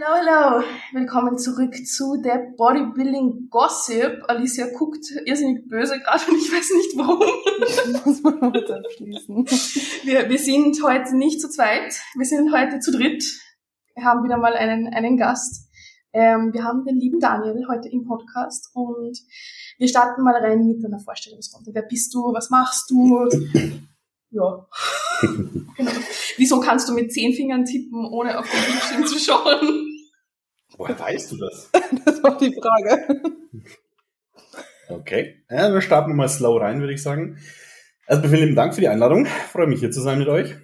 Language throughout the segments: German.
Hello, hello. Willkommen zurück zu der Bodybuilding Gossip. Alicia guckt irrsinnig böse gerade und ich weiß nicht warum. Ich muss mal kurz abschließen. Wir, wir sind heute nicht zu zweit. Wir sind heute zu dritt. Wir haben wieder mal einen, einen Gast. Ähm, wir haben den lieben Daniel heute im Podcast und wir starten mal rein mit einer Vorstellungsrunde. Wer bist du? Was machst du? Ja. genau. Wieso kannst du mit zehn Fingern tippen, ohne auf den Bildschirm zu schauen? Woher weißt du das? das war die Frage. Okay. Ja, wir starten mal slow rein, würde ich sagen. Erstmal vielen lieben Dank für die Einladung. Ich freue mich hier zu sein mit euch.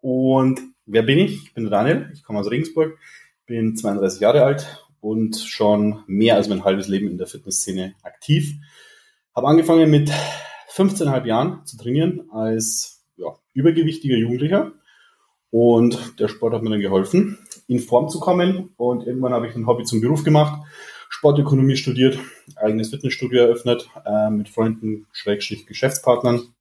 Und wer bin ich? Ich bin der Daniel. Ich komme aus Regensburg, bin 32 Jahre alt und schon mehr als mein halbes Leben in der Fitnessszene aktiv. Habe angefangen mit 15,5 Jahren zu trainieren als ja, übergewichtiger Jugendlicher. Und der Sport hat mir dann geholfen, in Form zu kommen. Und irgendwann habe ich ein Hobby zum Beruf gemacht, Sportökonomie studiert, eigenes Fitnessstudio eröffnet, äh, mit Freunden, Schrägstrich Geschäftspartnern.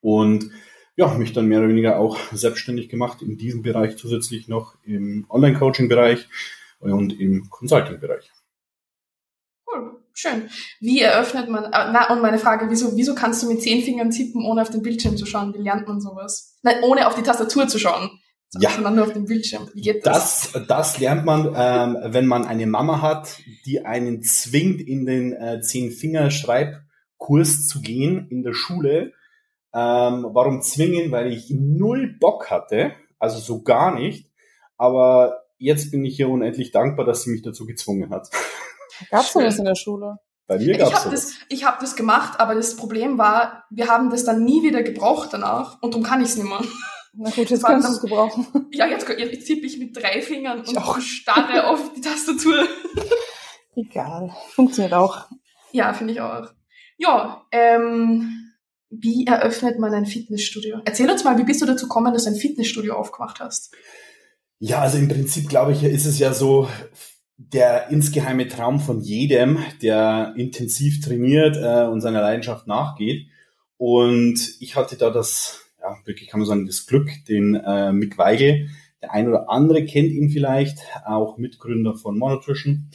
Und ja, mich dann mehr oder weniger auch selbstständig gemacht in diesem Bereich zusätzlich noch im Online-Coaching-Bereich und im Consulting-Bereich. Schön. Wie eröffnet man, äh, na, und meine Frage, wieso, wieso kannst du mit zehn Fingern tippen, ohne auf den Bildschirm zu schauen? Wie lernt man sowas? Nein, ohne auf die Tastatur zu schauen. Ja. Nur auf dem Bildschirm. Wie geht das? Das, das lernt man, ähm, wenn man eine Mama hat, die einen zwingt, in den äh, Zehn-Finger-Schreibkurs zu gehen in der Schule. Ähm, warum zwingen? Weil ich null Bock hatte, also so gar nicht. Aber jetzt bin ich hier unendlich dankbar, dass sie mich dazu gezwungen hat. Gab's sowas in der Schule? Bei mir gab's ich habe das, ich hab das gemacht, aber das Problem war, wir haben das dann nie wieder gebraucht danach und darum kann ich's nicht mehr. Na gut, jetzt kannst du es gebrauchen. Ja, jetzt, jetzt tippe ich mit drei Fingern und auch. starre auf die Tastatur. Egal, funktioniert auch. Ja, finde ich auch. Ja, ähm, wie eröffnet man ein Fitnessstudio? Erzähl uns mal, wie bist du dazu gekommen, dass du ein Fitnessstudio aufgemacht hast? Ja, also im Prinzip glaube ich, ist es ja so, der insgeheime Traum von jedem, der intensiv trainiert äh, und seiner Leidenschaft nachgeht. Und ich hatte da das, ja, wirklich kann man sagen, das Glück, den äh, Mick Weigel, der ein oder andere kennt ihn vielleicht, auch Mitgründer von Monotrition,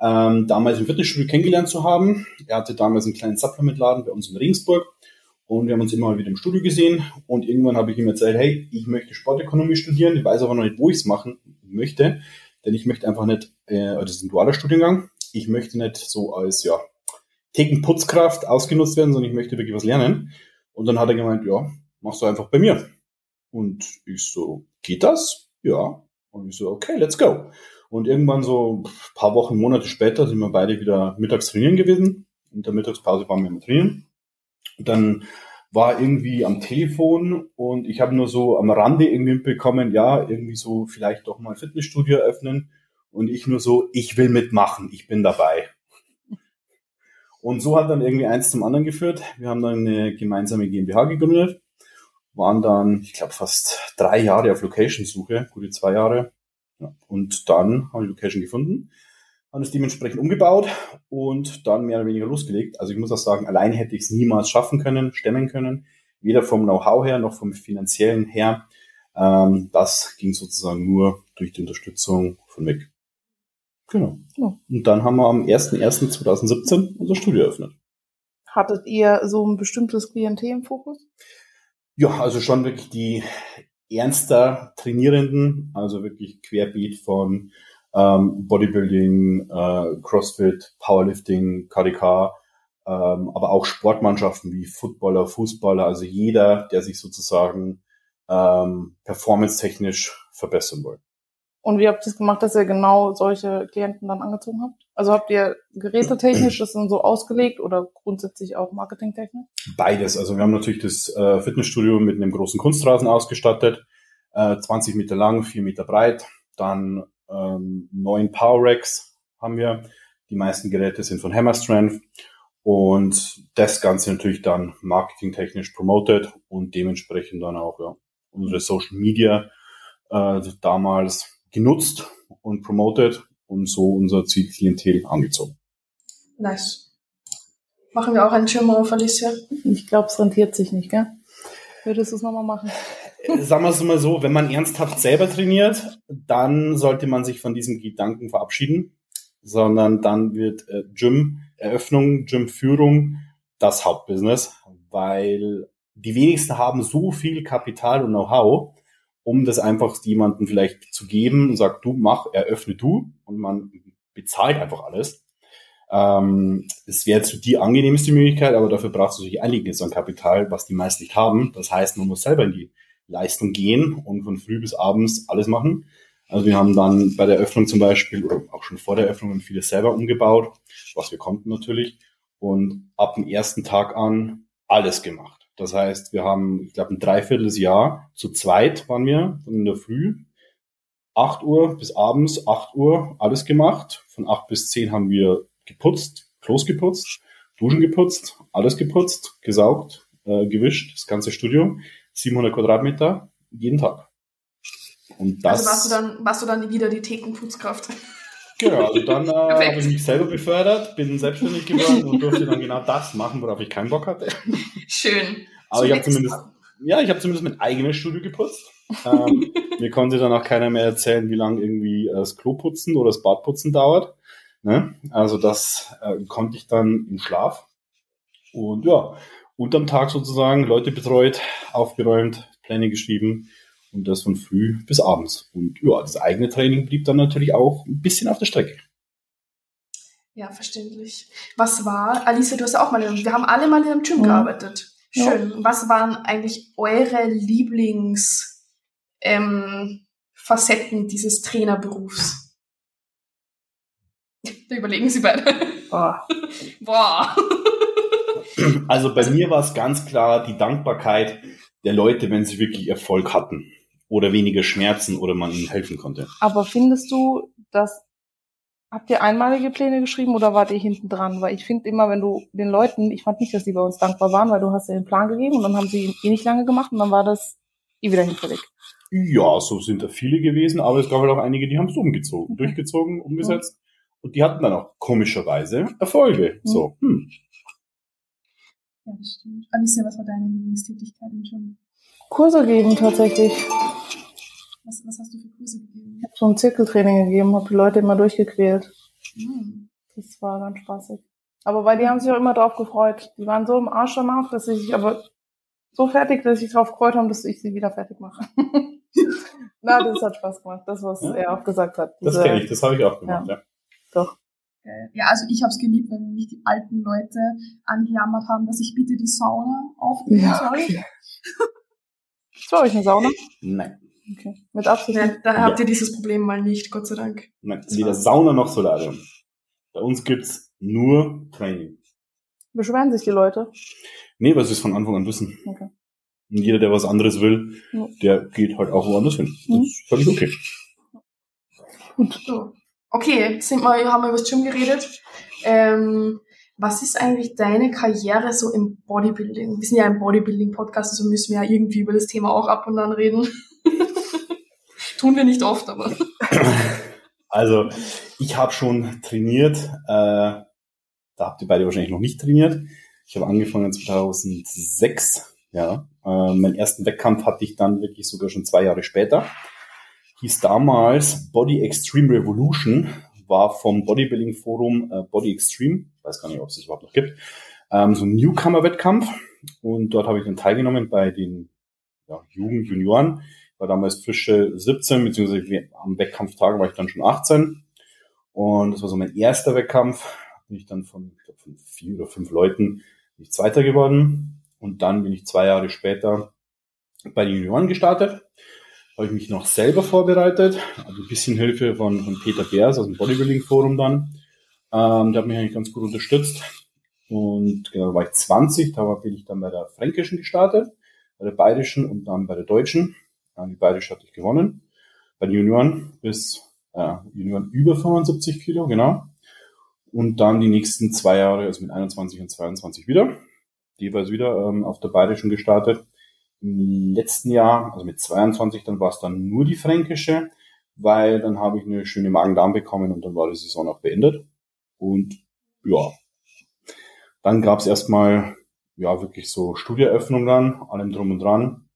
ähm, damals im Fitnessstudio kennengelernt zu haben. Er hatte damals einen kleinen Supplementladen bei uns in Regensburg und wir haben uns immer wieder im Studio gesehen und irgendwann habe ich ihm erzählt, hey, ich möchte Sportökonomie studieren, ich weiß aber noch nicht, wo ich es machen möchte denn ich möchte einfach nicht, äh, das ist ein dualer Studiengang, ich möchte nicht so als, ja, Thekenputzkraft ausgenutzt werden, sondern ich möchte wirklich was lernen. Und dann hat er gemeint, ja, machst du einfach bei mir. Und ich so, geht das? Ja. Und ich so, okay, let's go. Und irgendwann so paar Wochen, Monate später sind wir beide wieder mittags trainieren gewesen. In der Mittagspause waren wir im Trainieren. Und dann war irgendwie am Telefon und ich habe nur so am Rande irgendwie bekommen, ja, irgendwie so vielleicht doch mal Fitnessstudio öffnen und ich nur so, ich will mitmachen, ich bin dabei. Und so hat dann irgendwie eins zum anderen geführt. Wir haben dann eine gemeinsame GmbH gegründet, waren dann, ich glaube, fast drei Jahre auf Location-Suche, gute zwei Jahre. Ja, und dann haben wir die Location gefunden haben es dementsprechend umgebaut und dann mehr oder weniger losgelegt. Also ich muss auch sagen, allein hätte ich es niemals schaffen können, stemmen können, weder vom Know-how her noch vom finanziellen her. Ähm, das ging sozusagen nur durch die Unterstützung von Mick. Genau. Ja. Und dann haben wir am 01.01.2017 unser Studio eröffnet. Hattet ihr so ein bestimmtes Klientel im Fokus? Ja, also schon wirklich die ernster Trainierenden, also wirklich querbeet von ähm, Bodybuilding, äh, CrossFit, Powerlifting, KDK, ähm, aber auch Sportmannschaften wie Footballer, Fußballer, also jeder, der sich sozusagen ähm, performance-technisch verbessern will. Und wie habt ihr es gemacht, dass ihr genau solche Klienten dann angezogen habt? Also habt ihr gerätetechnisch das dann so ausgelegt oder grundsätzlich auch marketingtechnisch? Beides. Also wir haben natürlich das äh, Fitnessstudio mit einem großen Kunstrasen ausgestattet, äh, 20 Meter lang, 4 Meter breit. Dann ähm, neun Power Racks haben wir. Die meisten Geräte sind von Hammer Strength und das Ganze natürlich dann marketingtechnisch promoted und dementsprechend dann auch ja, unsere Social Media äh, damals genutzt und promoted und so unser Zielklientel angezogen. Nice. Machen wir auch einen Schirm auf, Alicia? Ich glaube, es rentiert sich nicht, gell? Würdest du es nochmal machen? äh, sagen wir es mal so, wenn man ernsthaft selber trainiert, dann sollte man sich von diesem Gedanken verabschieden, sondern dann wird äh, Gym-Eröffnung, Gym-Führung das Hauptbusiness, weil die wenigsten haben so viel Kapital und Know-how, um das einfach jemandem vielleicht zu geben und sagt, du mach, eröffne du und man bezahlt einfach alles. Ähm, es wäre jetzt die angenehmste Möglichkeit, aber dafür brauchst du natürlich einiges an Kapital, was die meisten nicht haben. Das heißt, man muss selber in die Leistung gehen und von früh bis abends alles machen. Also wir haben dann bei der Öffnung zum Beispiel oder auch schon vor der Öffnung vieles selber umgebaut, was wir konnten natürlich. Und ab dem ersten Tag an alles gemacht. Das heißt, wir haben, ich glaube, ein Dreivierteljahr zu zweit waren wir in der Früh. 8 Uhr bis abends, 8 Uhr, alles gemacht. Von 8 bis 10 haben wir geputzt, Klos geputzt, Duschen geputzt, alles geputzt, gesaugt, äh, gewischt, das ganze Studio. 700 Quadratmeter, jeden Tag. Und das, also warst du dann, warst du dann wieder die Thekenputzkraft? Genau, also dann äh, habe ich mich selber befördert, bin selbstständig geworden und durfte dann genau das machen, worauf ich keinen Bock hatte. Schön. Aber so ich habe zumindest, ja, ich habe zumindest mein eigenes Studio geputzt. ähm, mir konnte dann auch keiner mehr erzählen, wie lange irgendwie äh, das Kloputzen oder das Badputzen dauert. Ne? Also das äh, konnte ich dann im Schlaf. Und ja, unterm Tag sozusagen Leute betreut, aufgeräumt, Pläne geschrieben und das von früh bis abends. Und ja, das eigene Training blieb dann natürlich auch ein bisschen auf der Strecke. Ja, verständlich. Was war, Alice, du hast auch mal, wir haben alle mal in einem Gym mhm. gearbeitet. Schön. Ja. Was waren eigentlich eure Lieblingsfacetten ähm, dieses Trainerberufs? Da überlegen Sie beide. Boah. Boah. Also bei mir war es ganz klar die Dankbarkeit der Leute, wenn sie wirklich Erfolg hatten oder weniger Schmerzen oder man ihnen helfen konnte. Aber findest du, dass Habt ihr einmalige Pläne geschrieben oder wart ihr hinten dran? Weil ich finde immer, wenn du den Leuten, ich fand nicht, dass die bei uns dankbar waren, weil du hast ja den Plan gegeben und dann haben sie ihn eh nicht lange gemacht und dann war das eh wieder hinfällig. Ja, so sind da viele gewesen, aber es gab halt auch einige, die haben es umgezogen, okay. durchgezogen, umgesetzt. Ja. Und die hatten dann auch komischerweise Erfolge. Mhm. So, hm. Ja, das stimmt. Alicia, was war deine Lieblingstätigkeit im Gym? Kurse geben tatsächlich. Was, was hast du für Kurse gegeben? Ich habe so ein Zirkeltraining gegeben, habe die Leute immer durchgequält. Mhm. Das war ganz spaßig. Aber weil die haben sich auch immer drauf gefreut. Die waren so im Arsch danach, dass sie sich aber so fertig, dass sie sich drauf gefreut haben, dass ich sie wieder fertig mache. Na, das hat Spaß gemacht. Das, was ja. er auch gesagt hat. Diese, das kenne ich, das habe ich auch gemacht, ja. ja. Doch. Ja, also ich habe es geliebt, wenn mich die alten Leute angejammert haben, dass ich bitte die Sauna aufnehmen ja, soll. Okay. Ist bei euch eine Sauna? Nein. Okay. Mit Absicht. Ja, dann habt ihr dieses Problem mal nicht, Gott sei Dank. Nein, weder Sauna noch Solarium. Bei uns gibt's nur Training. Beschweren sich die Leute? Nee, weil sie es von Anfang an wissen. Okay. Und jeder, der was anderes will, ja. der geht halt auch woanders hin. Das mhm. ist völlig okay. Gut. So. Okay, sind wir, haben wir über das Gym geredet. Ähm, was ist eigentlich deine Karriere so im Bodybuilding? Wir sind ja ein Bodybuilding-Podcast, also müssen wir ja irgendwie über das Thema auch ab und an reden. Tun wir nicht oft, aber. Also, ich habe schon trainiert. Äh, da habt ihr beide wahrscheinlich noch nicht trainiert. Ich habe angefangen 2006. Ja, äh, meinen ersten Wettkampf hatte ich dann wirklich sogar schon zwei Jahre später. Hieß damals Body Extreme Revolution, war vom Bodybuilding Forum äh, Body Extreme. Ich weiß gar nicht, ob es das überhaupt noch gibt. Ähm, so ein Newcomer-Wettkampf. Und dort habe ich dann teilgenommen bei den ja, Jugend, Junioren war damals frische 17, beziehungsweise am Wettkampftag war ich dann schon 18. Und das war so mein erster Wettkampf. Bin ich dann von, ich glaub, von vier oder fünf Leuten nicht Zweiter geworden. Und dann bin ich zwei Jahre später bei den Junioren gestartet. Habe ich mich noch selber vorbereitet. Also ein bisschen Hilfe von, von Peter Beers aus dem Bodybuilding Forum dann. Ähm, der hat mich eigentlich ganz gut unterstützt. Und genau, da war ich 20, da bin ich dann bei der Fränkischen gestartet, bei der Bayerischen und dann bei der Deutschen. Die beide hatte ich gewonnen. Bei den Junioren bis äh, Junioren über 75 Kilo, genau. Und dann die nächsten zwei Jahre, also mit 21 und 22 wieder. Jeweils wieder ähm, auf der Bayerischen gestartet. Im letzten Jahr, also mit 22, dann war es dann nur die Fränkische, weil dann habe ich eine schöne Magen-Darm bekommen und dann war die Saison auch beendet. Und ja, dann gab es erstmal ja wirklich so Studieröffnung dann, allem drum und dran.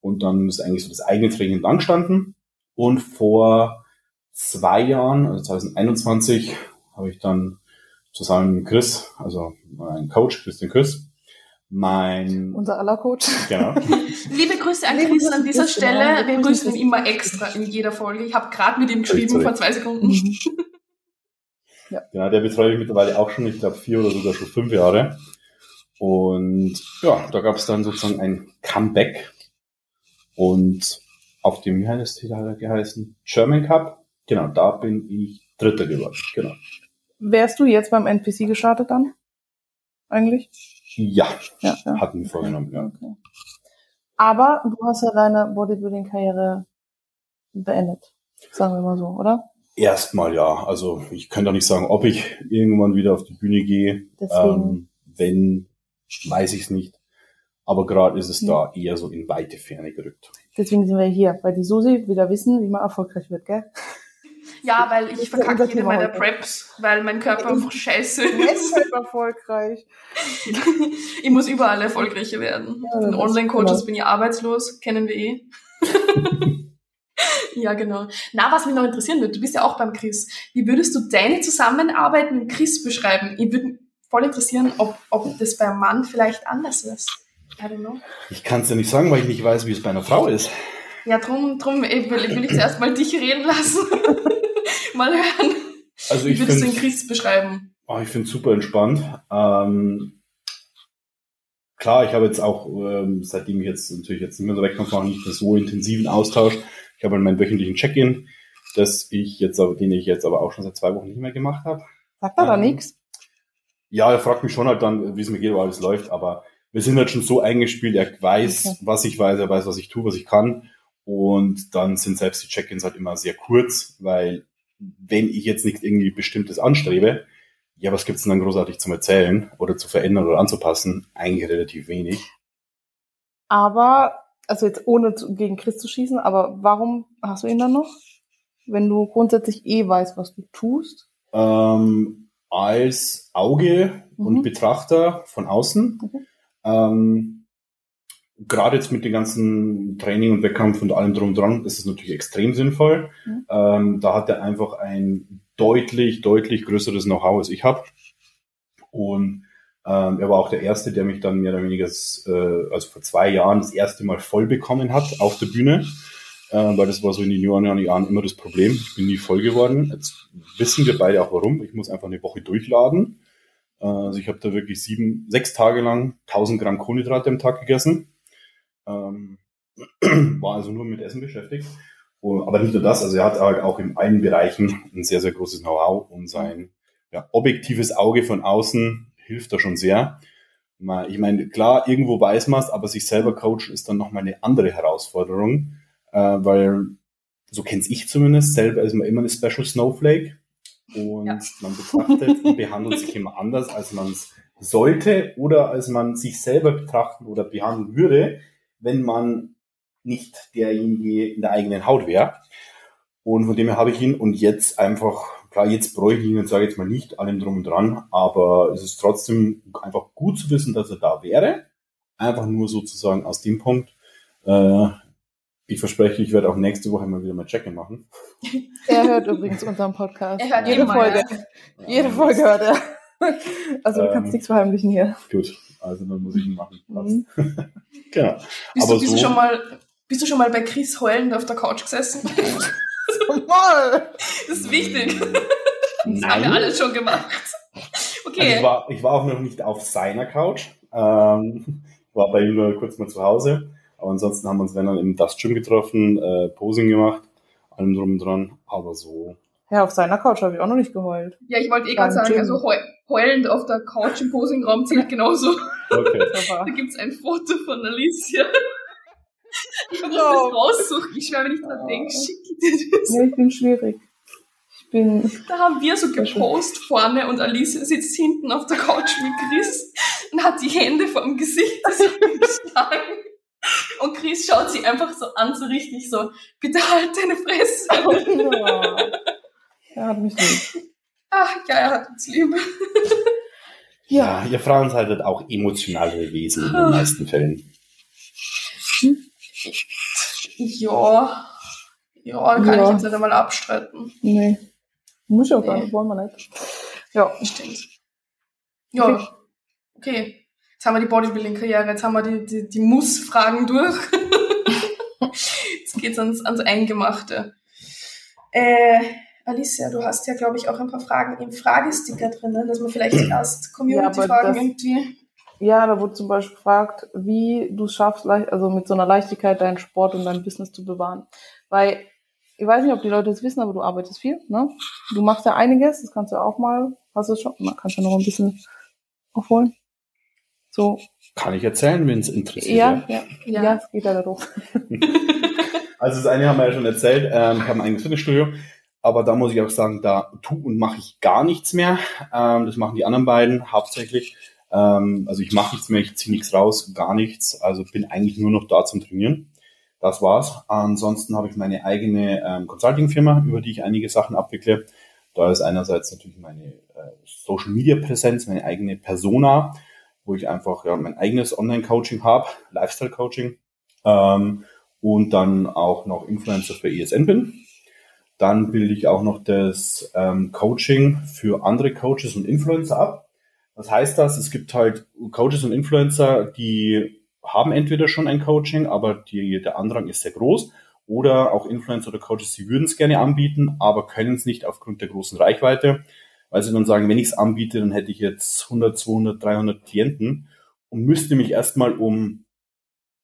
Und dann ist eigentlich so das eigene Training angestanden. Und vor zwei Jahren, also 2021, habe ich dann zusammen mit Chris, also mein Coach, Christian Chris, mein... Unser aller Coach. Genau. Liebe Grüße an Chris an dieser Stelle. Wir grüßen ihn immer extra in jeder Folge. Ich habe gerade mit ihm geschrieben vor zwei Sekunden. Mhm. ja. Genau, der betreue ich mittlerweile auch schon, ich glaube vier oder sogar schon fünf Jahre. Und ja, da gab es dann sozusagen ein Comeback. Und auf dem, wie heißt es geheißen? German Cup. Genau, da bin ich Dritter geworden. Genau. Wärst du jetzt beim NPC gestartet dann? Eigentlich? Ja, ja, ja. hatten wir vorgenommen, ja. Okay. Aber du hast ja deine Bodybuilding-Karriere beendet, sagen wir mal so, oder? Erstmal ja. Also ich kann doch nicht sagen, ob ich irgendwann wieder auf die Bühne gehe. Ähm, wenn, weiß ich es nicht. Aber gerade ist es da eher so in weite Ferne gerückt. Deswegen sind wir hier, weil die Susi wieder wissen, wie man erfolgreich wird, gell? Ja, weil ich verkacke jede meiner Preps, weil mein Körper einfach scheiße ist. Deshalb erfolgreich. ich muss überall erfolgreicher werden. Ja, Den Online-Coaches genau. bin ich arbeitslos, kennen wir eh. ja, genau. Na, was mich noch interessieren würde, du bist ja auch beim Chris. Wie würdest du deine Zusammenarbeit mit Chris beschreiben? Ich würde voll interessieren, ob, ob das beim Mann vielleicht anders ist. I don't know. Ich kann es ja nicht sagen, weil ich nicht weiß, wie es bei einer Frau ist. Ja, drum, drum will, will ich zuerst mal dich reden lassen. mal hören. Also ich Wie würdest du den Chris beschreiben? Oh, ich finde es super entspannt. Ähm, klar, ich habe jetzt auch, ähm, seitdem ich jetzt natürlich jetzt nicht mehr so wegkomme, auch nicht mehr so intensiven Austausch. Ich habe meinen wöchentlichen Check-in, dass ich jetzt, den ich jetzt aber auch schon seit zwei Wochen nicht mehr gemacht habe. Sagt er ähm, da nichts? Ja, er fragt mich schon halt dann, wie es mir geht, wo alles läuft, aber wir sind halt schon so eingespielt, er weiß, okay. was ich weiß, er weiß, was ich tue, was ich kann. Und dann sind selbst die Check-ins halt immer sehr kurz, weil wenn ich jetzt nicht irgendwie Bestimmtes anstrebe, ja, was gibt's denn dann großartig zum Erzählen oder zu verändern oder anzupassen? Eigentlich relativ wenig. Aber, also jetzt ohne gegen Chris zu schießen, aber warum hast du ihn dann noch? Wenn du grundsätzlich eh weißt, was du tust? Ähm, als Auge mhm. und Betrachter von außen. Okay. Ähm, gerade jetzt mit dem ganzen Training und Wettkampf und allem drum und dran ist es natürlich extrem sinnvoll. Mhm. Ähm, da hat er einfach ein deutlich, deutlich größeres Know-how, als ich habe. Und ähm, er war auch der Erste, der mich dann mehr oder weniger, äh, also vor zwei Jahren, das erste Mal voll bekommen hat auf der Bühne. Äh, weil das war so in den Jahren, Jahren immer das Problem. Ich bin nie voll geworden. Jetzt wissen wir beide auch warum. Ich muss einfach eine Woche durchladen. Also ich habe da wirklich sieben, sechs Tage lang 1000 Gramm Kohlenhydrate am Tag gegessen ähm, war also nur mit Essen beschäftigt. Aber nicht nur das, also er hat halt auch in allen Bereichen ein sehr, sehr großes Know-how und sein ja, objektives Auge von außen hilft da schon sehr. Ich meine, klar, irgendwo weiß man es, aber sich selber coachen ist dann nochmal eine andere Herausforderung, äh, weil so kenne ich zumindest, selber ist man immer eine Special Snowflake und ja. man betrachtet und behandelt sich immer anders, als man es sollte oder als man sich selber betrachten oder behandeln würde, wenn man nicht derjenige in der eigenen Haut wäre. Und von dem her habe ich ihn und jetzt einfach, klar, jetzt bräuchte ich ihn und sage jetzt mal nicht allem drum und dran, aber es ist trotzdem einfach gut zu wissen, dass er da wäre. Einfach nur sozusagen aus dem Punkt. Äh, ich verspreche, ich werde auch nächste Woche mal wieder mal Check-in machen. Er hört übrigens unseren Podcast. Er hört jede Folge. Ja. Jede Folge hört er. Also du kannst ähm, nichts verheimlichen hier. Gut, also dann muss ich ihn machen. Mhm. genau. Bist, Aber du, bist, so, du schon mal, bist du schon mal bei Chris heulend auf der Couch gesessen? mal! Das ist wichtig. Das haben wir alles schon gemacht. Okay. Also ich, war, ich war auch noch nicht auf seiner Couch. Ähm, war bei ihm nur kurz mal zu Hause. Aber ansonsten haben wir uns, wenn dann im Dust Gym getroffen, äh, Posing gemacht, allem drum und dran. Aber so ja, auf seiner Couch habe ich auch noch nicht geheult. Ja, ich wollte eh gerade sagen, Gym. also heulend auf der Couch im Posingraum zählt genauso. Okay. da gibt's ein Foto von Alicia. Ich muss oh. das raussuchen. Ich schwöre, wenn ich dran denke, schicke dir das. Ja, ich bin schwierig. Ich bin. Da haben wir so gepostet vorne und Alicia sitzt hinten auf der Couch mit Chris und hat die Hände vor dem Gesicht geschlagen. Und Chris schaut sie einfach so an, so richtig so, bitte halt deine Fresse. Oh, no. Er hat mich lieb. Ach, ja, er hat uns lieb. ja. ja, ihr Frauen seid halt auch emotionale Wesen in den meisten Fällen. Ja, ja, kann ja. ich jetzt nicht einmal abstreiten. Nee. Muss ja gar nicht, wollen wir nicht. Ja. Stimmt. Ja, okay. okay. Jetzt haben wir die Bodybuilding-Karriere, jetzt haben wir die, die, die Muss-Fragen durch. jetzt geht's ans, ans Eingemachte. Äh, Alicia, du hast ja, glaube ich, auch ein paar Fragen im Fragesticker drinnen, dass man vielleicht erst Community-Fragen ja, irgendwie. Ja, da wurde zum Beispiel gefragt, wie du es schaffst, also mit so einer Leichtigkeit deinen Sport und dein Business zu bewahren. Weil, ich weiß nicht, ob die Leute es wissen, aber du arbeitest viel, ne? Du machst ja einiges, das kannst du auch mal, hast du schon, man kann ja noch ein bisschen aufholen. So. Kann ich erzählen, wenn es interessiert. Ja, ja, ja, ja, es geht ja darum. also das eine haben wir ja schon erzählt, ähm, ich habe ein eigenes Fitnessstudio, aber da muss ich auch sagen, da tu und mache ich gar nichts mehr. Ähm, das machen die anderen beiden hauptsächlich. Ähm, also ich mache nichts mehr, ich ziehe nichts raus, gar nichts. Also bin eigentlich nur noch da zum Trainieren. Das war's. Ansonsten habe ich meine eigene ähm, Consulting-Firma, über die ich einige Sachen abwickle. Da ist einerseits natürlich meine äh, Social-Media-Präsenz, meine eigene Persona, wo ich einfach ja, mein eigenes Online-Coaching habe, Lifestyle-Coaching. Ähm, und dann auch noch Influencer für ESN bin. Dann bilde ich auch noch das ähm, Coaching für andere Coaches und Influencer ab. Was heißt das? Es gibt halt Coaches und Influencer, die haben entweder schon ein Coaching, aber die, der Andrang ist sehr groß. Oder auch Influencer oder Coaches, die würden es gerne anbieten, aber können es nicht aufgrund der großen Reichweite, weil sie dann sagen, wenn ich es anbiete, dann hätte ich jetzt 100, 200, 300 Klienten und müsste mich erstmal um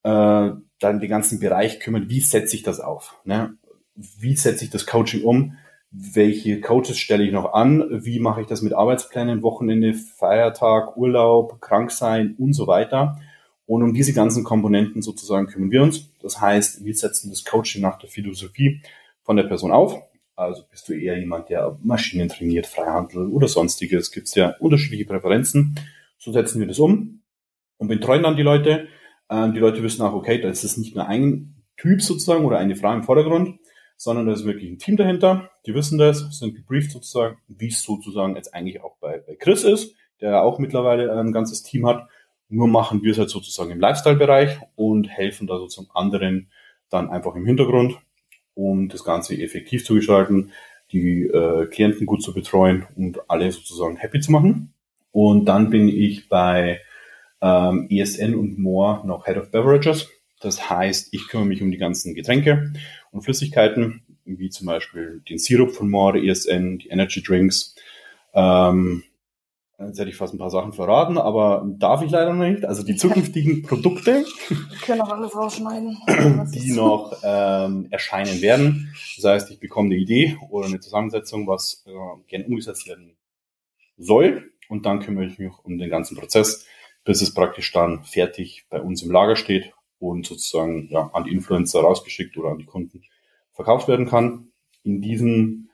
äh, dann den ganzen Bereich kümmern, wie setze ich das auf? Ne? Wie setze ich das Coaching um? welche Coaches stelle ich noch an, wie mache ich das mit Arbeitsplänen, Wochenende, Feiertag, Urlaub, Kranksein und so weiter. Und um diese ganzen Komponenten sozusagen kümmern wir uns. Das heißt, wir setzen das Coaching nach der Philosophie von der Person auf. Also bist du eher jemand, der Maschinen trainiert, Freihandel oder sonstiges, gibt es ja unterschiedliche Präferenzen. So setzen wir das um und betreuen dann die Leute. Ähm, die Leute wissen auch, okay, da ist es nicht nur ein Typ sozusagen oder eine Frau im Vordergrund, sondern da ist wirklich ein Team dahinter. Die wissen das, sind gebrieft sozusagen, wie es sozusagen jetzt eigentlich auch bei, bei Chris ist, der auch mittlerweile ein ganzes Team hat. Nur machen wir es halt sozusagen im Lifestyle-Bereich und helfen da sozusagen anderen dann einfach im Hintergrund, um das Ganze effektiv zu gestalten, die äh, Klienten gut zu betreuen und alle sozusagen happy zu machen. Und dann bin ich bei ähm, ESN und More noch Head of Beverages. Das heißt, ich kümmere mich um die ganzen Getränke und Flüssigkeiten, wie zum Beispiel den Sirup von More, ESN, die Energy Drinks. Ähm, jetzt hätte ich fast ein paar Sachen verraten, aber darf ich leider noch nicht. Also die zukünftigen Produkte, können auch alles rausschneiden, die noch ähm, erscheinen werden. Das heißt, ich bekomme eine Idee oder eine Zusammensetzung, was äh, gerne umgesetzt werden soll. Und dann kümmere ich mich um den ganzen Prozess, bis es praktisch dann fertig bei uns im Lager steht und sozusagen ja, an die Influencer rausgeschickt oder an die Kunden verkauft werden kann. In diesem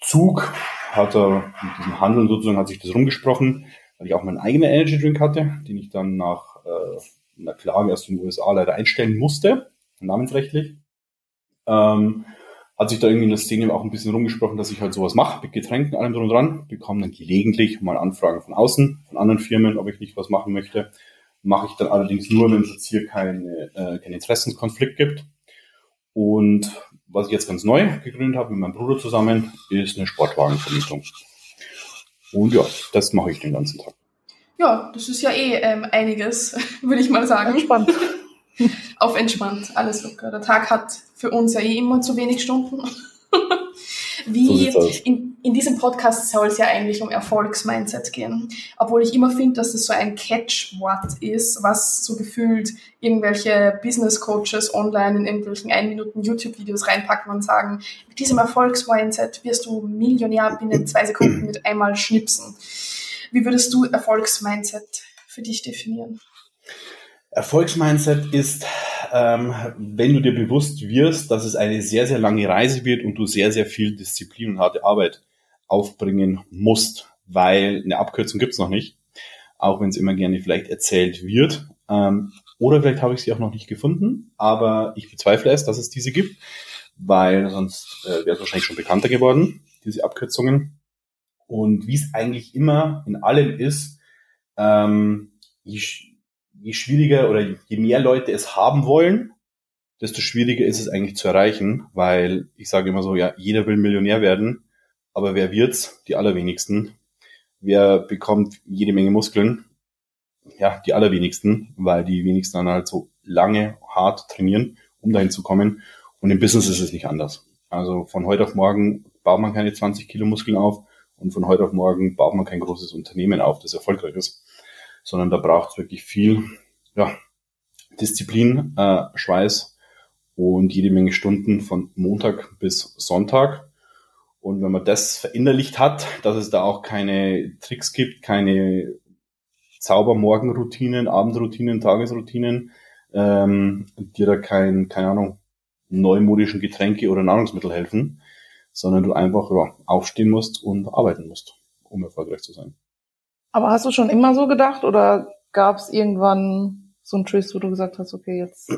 Zug hat er, mit diesem Handeln sozusagen, hat sich das rumgesprochen, weil ich auch meinen eigenen Energy Drink hatte, den ich dann nach äh, einer Klage aus den USA leider einstellen musste, namensrechtlich. Ähm, hat sich da irgendwie in der Szene auch ein bisschen rumgesprochen, dass ich halt sowas mache, mit Getränken, allem drum und dran, bekomme dann gelegentlich mal Anfragen von außen, von anderen Firmen, ob ich nicht was machen möchte. Mache ich dann allerdings nur, wenn es jetzt hier keine, äh, keinen Interessenskonflikt gibt. Und was ich jetzt ganz neu gegründet habe mit meinem Bruder zusammen, ist eine Sportwagenvermietung. Und ja, das mache ich den ganzen Tag. Ja, das ist ja eh ähm, einiges, würde ich mal sagen. Entspannt. Auf entspannt, alles locker. Der Tag hat für uns ja eh immer zu wenig Stunden. Wie so in, in diesem Podcast soll es ja eigentlich um Erfolgsmindset gehen. Obwohl ich immer finde, dass es so ein Catchwort ist, was so gefühlt irgendwelche Business Coaches online in irgendwelchen 1 Minuten YouTube-Videos reinpacken und sagen, mit diesem Erfolgsmindset wirst du Millionär binnen zwei Sekunden mit einmal schnipsen. Wie würdest du Erfolgsmindset für dich definieren? Erfolgsmindset ist, ähm, wenn du dir bewusst wirst, dass es eine sehr, sehr lange Reise wird und du sehr, sehr viel Disziplin und harte Arbeit aufbringen musst, weil eine Abkürzung gibt's noch nicht, auch wenn es immer gerne vielleicht erzählt wird. Ähm, oder vielleicht habe ich sie auch noch nicht gefunden, aber ich bezweifle es, dass es diese gibt, weil sonst äh, wäre es wahrscheinlich schon bekannter geworden, diese Abkürzungen. Und wie es eigentlich immer in allem ist, ähm, je schwieriger oder je mehr Leute es haben wollen, desto schwieriger ist es eigentlich zu erreichen, weil ich sage immer so, ja, jeder will Millionär werden, aber wer wird's? Die allerwenigsten. Wer bekommt jede Menge Muskeln? Ja, die allerwenigsten, weil die wenigsten dann halt so lange hart trainieren, um dahin zu kommen. Und im Business ist es nicht anders. Also von heute auf morgen baut man keine 20 Kilo Muskeln auf und von heute auf morgen baut man kein großes Unternehmen auf, das erfolgreich ist, sondern da braucht es wirklich viel ja, Disziplin, äh, Schweiß und jede Menge Stunden von Montag bis Sonntag. Und wenn man das verinnerlicht hat, dass es da auch keine Tricks gibt, keine Zaubermorgenroutinen, Abendroutinen, Tagesroutinen, ähm, dir da kein, keine Ahnung, neumodischen Getränke oder Nahrungsmittel helfen, sondern du einfach ja, aufstehen musst und arbeiten musst, um erfolgreich zu sein. Aber hast du schon immer so gedacht oder gab es irgendwann so ein Twist, wo du gesagt hast, okay, jetzt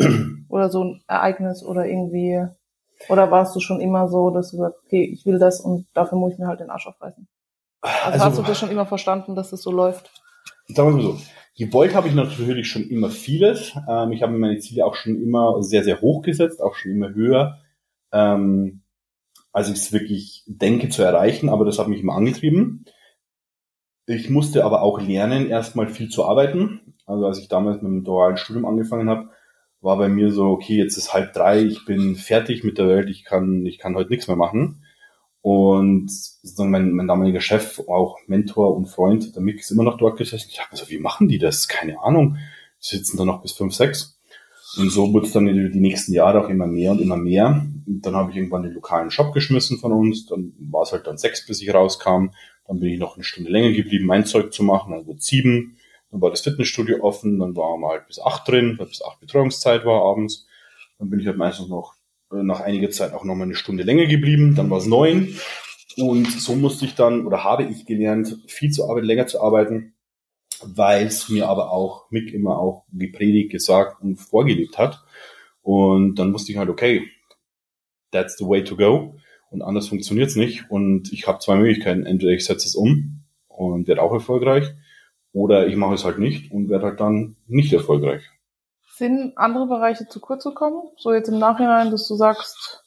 oder so ein Ereignis oder irgendwie oder warst du schon immer so, dass du sagst, okay, ich will das und dafür muss ich mir halt den Arsch aufreißen? Also, also hast du das schon immer verstanden, dass das so läuft? Sagen wir mal so. Gewollt habe ich natürlich schon immer vieles. Ähm, ich habe mir meine Ziele auch schon immer sehr, sehr hoch gesetzt, auch schon immer höher, ähm, als ich es wirklich denke zu erreichen, aber das hat mich immer angetrieben. Ich musste aber auch lernen, erstmal viel zu arbeiten. Also als ich damals mit dem dualen Studium angefangen habe, war bei mir so, okay, jetzt ist halb drei, ich bin fertig mit der Welt, ich kann, ich kann heute nichts mehr machen. Und sozusagen mein, mein damaliger Chef, auch Mentor und Freund, der Mick, ist immer noch dort gesessen. Ich dachte so, wie machen die das? Keine Ahnung. Die sitzen da noch bis fünf, sechs. Und so wurde es dann die, die nächsten Jahre auch immer mehr und immer mehr. Und dann habe ich irgendwann den lokalen Shop geschmissen von uns. Dann war es halt dann sechs, bis ich rauskam. Dann bin ich noch eine Stunde länger geblieben, mein Zeug zu machen. Wurde sieben. Dann war das Fitnessstudio offen. Dann waren wir halt bis acht drin, weil bis acht Betreuungszeit war abends. Dann bin ich halt meistens noch äh, nach einiger Zeit auch noch mal eine Stunde länger geblieben. Dann war es neun. Und so musste ich dann oder habe ich gelernt, viel zu arbeiten, länger zu arbeiten, weil es mir aber auch Mick immer auch gepredigt, gesagt und vorgelebt hat. Und dann wusste ich halt, okay, that's the way to go. Und anders funktioniert's nicht. Und ich habe zwei Möglichkeiten. Entweder ich setze es um und werde auch erfolgreich, oder ich mache es halt nicht und werde halt dann nicht erfolgreich. Sind andere Bereiche zu kurz gekommen? So jetzt im Nachhinein, dass du sagst,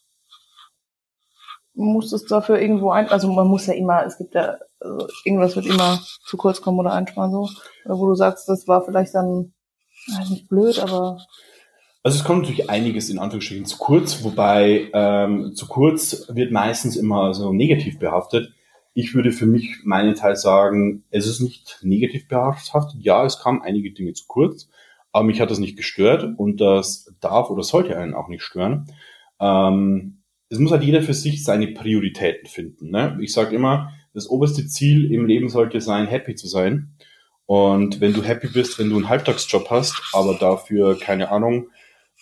muss es dafür irgendwo ein, also man muss ja immer, es gibt ja, also irgendwas wird immer zu kurz kommen oder einsparen so. Oder wo du sagst, das war vielleicht dann nicht blöd, aber also es kommt natürlich einiges in Anführungsstrichen zu kurz, wobei ähm, zu kurz wird meistens immer so negativ behaftet. Ich würde für mich meinen Teil sagen, es ist nicht negativ behaftet. Ja, es kamen einige Dinge zu kurz, aber mich hat das nicht gestört und das darf oder sollte einen auch nicht stören. Ähm, es muss halt jeder für sich seine Prioritäten finden. Ne? Ich sage immer, das oberste Ziel im Leben sollte sein, happy zu sein. Und wenn du happy bist, wenn du einen Halbtagsjob hast, aber dafür, keine Ahnung,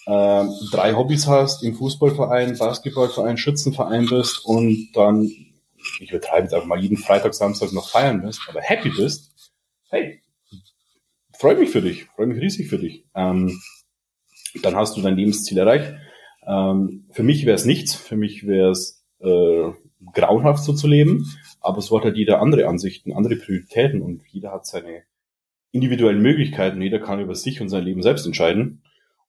äh, drei Hobbys hast, im Fußballverein, Basketballverein, Schützenverein bist und dann, ich übertreibe jetzt einfach mal, jeden Freitag, Samstag noch feiern bist, aber happy bist, hey, freue mich für dich, freue mich riesig für dich. Ähm, dann hast du dein Lebensziel erreicht. Ähm, für mich wäre es nichts, für mich wäre es äh, grauenhaft so zu leben, aber so hat halt jeder andere Ansichten, andere Prioritäten und jeder hat seine individuellen Möglichkeiten, jeder kann über sich und sein Leben selbst entscheiden.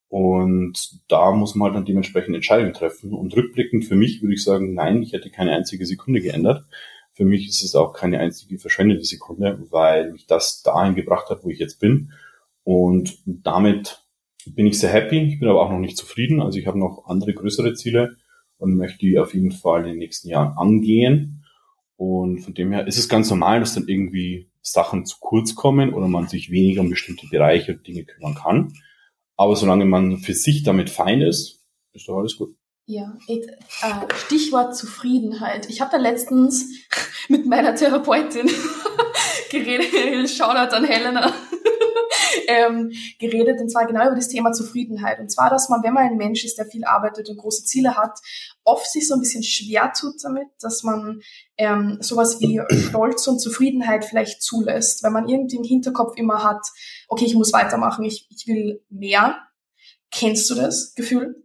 Und da muss man halt dann dementsprechend Entscheidungen treffen. Und rückblickend für mich würde ich sagen, nein, ich hätte keine einzige Sekunde geändert. Für mich ist es auch keine einzige verschwendete Sekunde, weil mich das dahin gebracht hat, wo ich jetzt bin. Und damit bin ich sehr happy. Ich bin aber auch noch nicht zufrieden. Also ich habe noch andere größere Ziele und möchte die auf jeden Fall in den nächsten Jahren angehen. Und von dem her ist es ganz normal, dass dann irgendwie Sachen zu kurz kommen oder man sich weniger um bestimmte Bereiche und Dinge kümmern kann. Aber solange man für sich damit fein ist, ist doch alles gut. Ja, äh, Stichwort Zufriedenheit. Ich habe da letztens mit meiner Therapeutin geredet, Shoutout an Helena, ähm, geredet, und zwar genau über das Thema Zufriedenheit. Und zwar, dass man, wenn man ein Mensch ist, der viel arbeitet und große Ziele hat, oft sich so ein bisschen schwer tut damit, dass man ähm, sowas wie Stolz und Zufriedenheit vielleicht zulässt, weil man irgendwie im Hinterkopf immer hat, okay, ich muss weitermachen, ich, ich will mehr. Kennst du das Gefühl?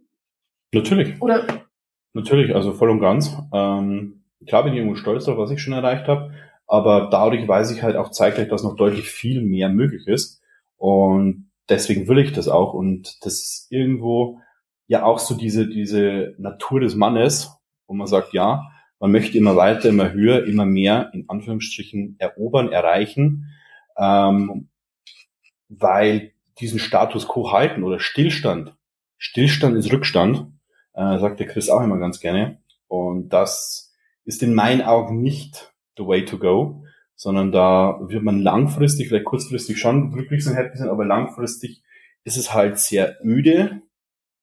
Natürlich. Oder? Natürlich, also voll und ganz. Ähm, klar bin ich irgendwo stolz auf, was ich schon erreicht habe, aber dadurch weiß ich halt auch zeitgleich, dass noch deutlich viel mehr möglich ist. Und deswegen will ich das auch. Und das ist irgendwo, ja auch so diese, diese Natur des Mannes, wo man sagt, ja, man möchte immer weiter, immer höher, immer mehr, in Anführungsstrichen, erobern, erreichen, ähm, weil diesen Status quo halten oder Stillstand, Stillstand ist Rückstand, äh, sagt der Chris auch immer ganz gerne. Und das ist in meinen Augen nicht the way to go, sondern da wird man langfristig, vielleicht kurzfristig schon glücklich sein, happy sein, aber langfristig ist es halt sehr öde,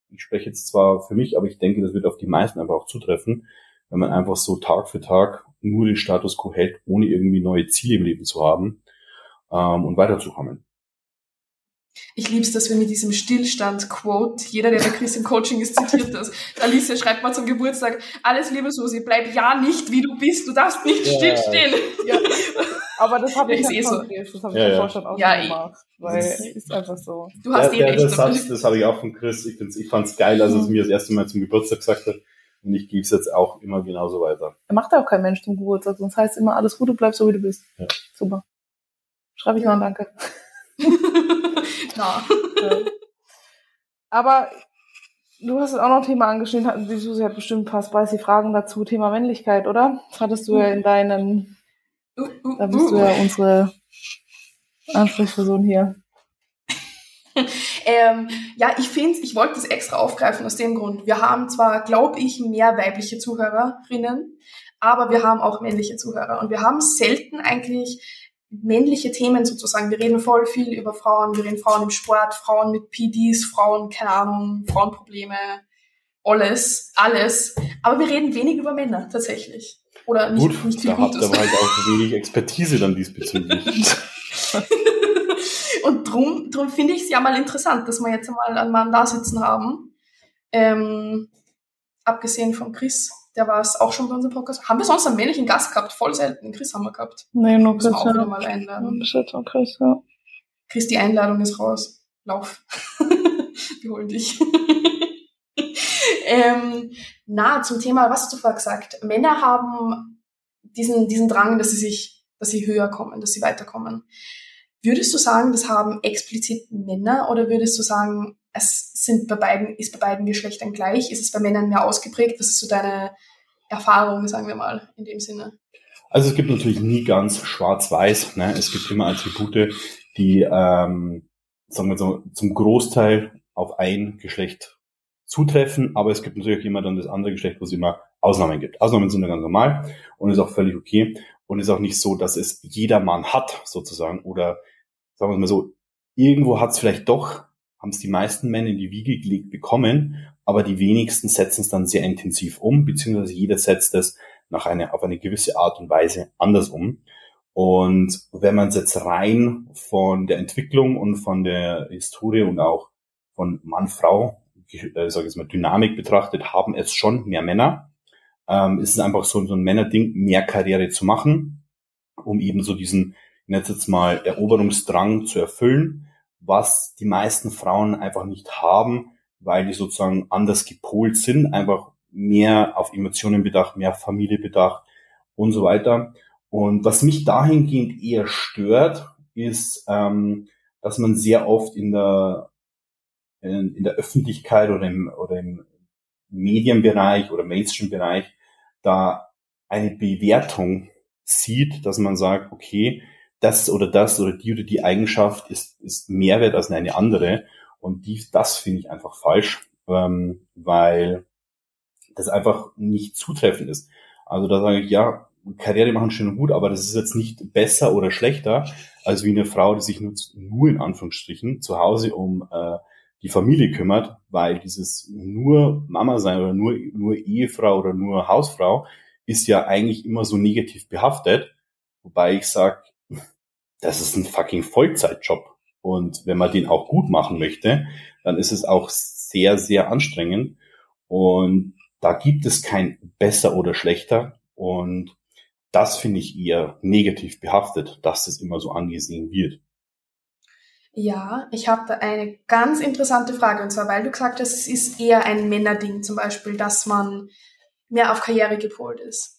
ich spreche jetzt zwar für mich, aber ich denke, das wird auf die meisten einfach auch zutreffen, wenn man einfach so Tag für Tag nur den Status quo hält, ohne irgendwie neue Ziele im Leben zu haben ähm, und weiterzukommen. Ich liebe es, dass wir mit diesem Stillstand-Quote, jeder, der bei Chris im Coaching ist, zitiert das. Alice schreibt mal zum Geburtstag, alles liebe Susi, bleib ja nicht, wie du bist, du darfst nicht ja. stillstehen. Ja. Aber das habe ich ja eh so. Das habe ich ja, ja. schon auch ja, gemacht. Weil es ist einfach so. Du hast ja, eh recht. Das, Satz, das habe ich auch von Chris. Ich, ich fand es geil, als er es mhm. mir das erste Mal zum Geburtstag gesagt hat. Und ich gebe es jetzt auch immer genauso weiter. Er macht ja auch kein Mensch zum Geburtstag, sonst heißt immer alles gut, du bleibst so, wie du bist. Ja. Super. Schreibe ich mal ein Danke. ja. Aber du hast auch noch ein Thema angeschnitten, die Susi hat bestimmt ein paar spicy Fragen dazu, Thema Männlichkeit, oder? Das hattest du ja in deinen da bist du ja unsere Ansprechperson hier. ähm, ja, ich finde, ich wollte das extra aufgreifen aus dem Grund. Wir haben zwar, glaube ich, mehr weibliche Zuhörerinnen, aber wir haben auch männliche Zuhörer. Und wir haben selten eigentlich männliche Themen sozusagen. Wir reden voll viel über Frauen, wir reden Frauen im Sport, Frauen mit PDs, Frauen, keine Ahnung, Frauenprobleme, alles, alles. Aber wir reden wenig über Männer tatsächlich. Oder nicht, Gut, nicht viel da Gutes. habt ihr halt auch wenig Expertise dann diesbezüglich. Und drum, drum finde ich es ja mal interessant, dass wir jetzt mal einen Mann da sitzen haben. Ähm, abgesehen von Chris, der war es auch schon bei unserem Podcast. Haben wir sonst einen männlichen Gast gehabt? Voll selten. Chris haben wir gehabt. Nee, nur Chris. Auch ja. mal einladen. Bis jetzt Chris, ja. Chris, die Einladung ist raus. Lauf. Wir holen dich. ähm, na, zum Thema, was hast du vorher gesagt? Männer haben diesen, diesen Drang, dass sie sich, dass sie höher kommen, dass sie weiterkommen. Würdest du sagen, das haben explizit Männer oder würdest du sagen, es sind bei beiden, ist bei beiden Geschlechtern gleich? Ist es bei Männern mehr ausgeprägt? Was ist so deine Erfahrung, sagen wir mal, in dem Sinne? Also es gibt natürlich nie ganz schwarz-weiß. Ne? Es gibt immer Attribute, die, ähm, sagen wir so, zum Großteil auf ein Geschlecht zutreffen, aber es gibt natürlich immer dann das andere Geschlecht, wo es immer Ausnahmen gibt. Ausnahmen sind ja ganz normal und ist auch völlig okay und ist auch nicht so, dass es jeder Mann hat, sozusagen, oder sagen wir mal so, irgendwo hat es vielleicht doch, haben es die meisten Männer in die Wiege gelegt bekommen, aber die wenigsten setzen es dann sehr intensiv um, beziehungsweise jeder setzt es nach einer, auf eine gewisse Art und Weise anders um. Und wenn man es jetzt rein von der Entwicklung und von der Historie und auch von Mann-Frau äh, sage ich mal, Dynamik betrachtet, haben es schon mehr Männer. Ähm, es ist einfach so, so ein Männerding, mehr Karriere zu machen, um eben so diesen, jetzt mal, Eroberungsdrang zu erfüllen, was die meisten Frauen einfach nicht haben, weil die sozusagen anders gepolt sind, einfach mehr auf Emotionen bedacht, mehr Familie bedacht und so weiter. Und was mich dahingehend eher stört, ist, ähm, dass man sehr oft in der in, in der Öffentlichkeit oder im, oder im Medienbereich oder Mainstream-Bereich da eine Bewertung sieht, dass man sagt, okay, das oder das oder die oder die Eigenschaft ist, ist mehr wert als eine andere. Und die, das finde ich einfach falsch, ähm, weil das einfach nicht zutreffend ist. Also da sage ich, ja, Karriere machen schön und gut, aber das ist jetzt nicht besser oder schlechter als wie eine Frau, die sich nur, nur in Anführungsstrichen zu Hause um äh, die Familie kümmert, weil dieses nur Mama sein oder nur, nur Ehefrau oder nur Hausfrau ist ja eigentlich immer so negativ behaftet. Wobei ich sage, das ist ein fucking Vollzeitjob. Und wenn man den auch gut machen möchte, dann ist es auch sehr, sehr anstrengend. Und da gibt es kein besser oder schlechter. Und das finde ich eher negativ behaftet, dass das immer so angesehen wird. Ja, ich habe da eine ganz interessante Frage. Und zwar, weil du gesagt hast, es ist eher ein Männerding zum Beispiel, dass man mehr auf Karriere gepolt ist.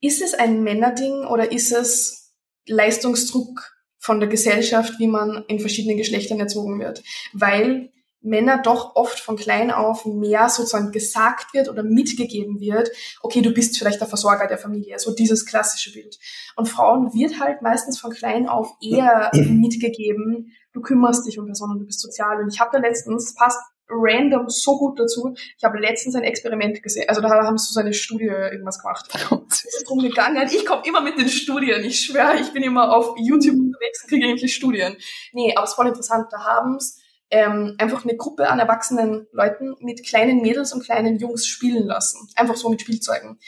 Ist es ein Männerding oder ist es Leistungsdruck von der Gesellschaft, wie man in verschiedenen Geschlechtern erzogen wird? Weil Männer doch oft von klein auf mehr sozusagen gesagt wird oder mitgegeben wird, okay, du bist vielleicht der Versorger der Familie, so dieses klassische Bild. Und Frauen wird halt meistens von klein auf eher mitgegeben, du kümmerst dich um Personen, du bist sozial. Und ich habe da letztens, passt random so gut dazu. Ich habe letztens ein Experiment gesehen. Also da haben sie so eine Studie irgendwas gemacht. Es ist drum gegangen. Ich komme immer mit den Studien. Ich schwöre, ich bin immer auf YouTube unterwegs und kriege irgendwelche Studien. Nee, aber es ist voll interessant. Da haben es ähm, einfach eine Gruppe an erwachsenen Leuten mit kleinen Mädels und kleinen Jungs spielen lassen. Einfach so mit Spielzeugen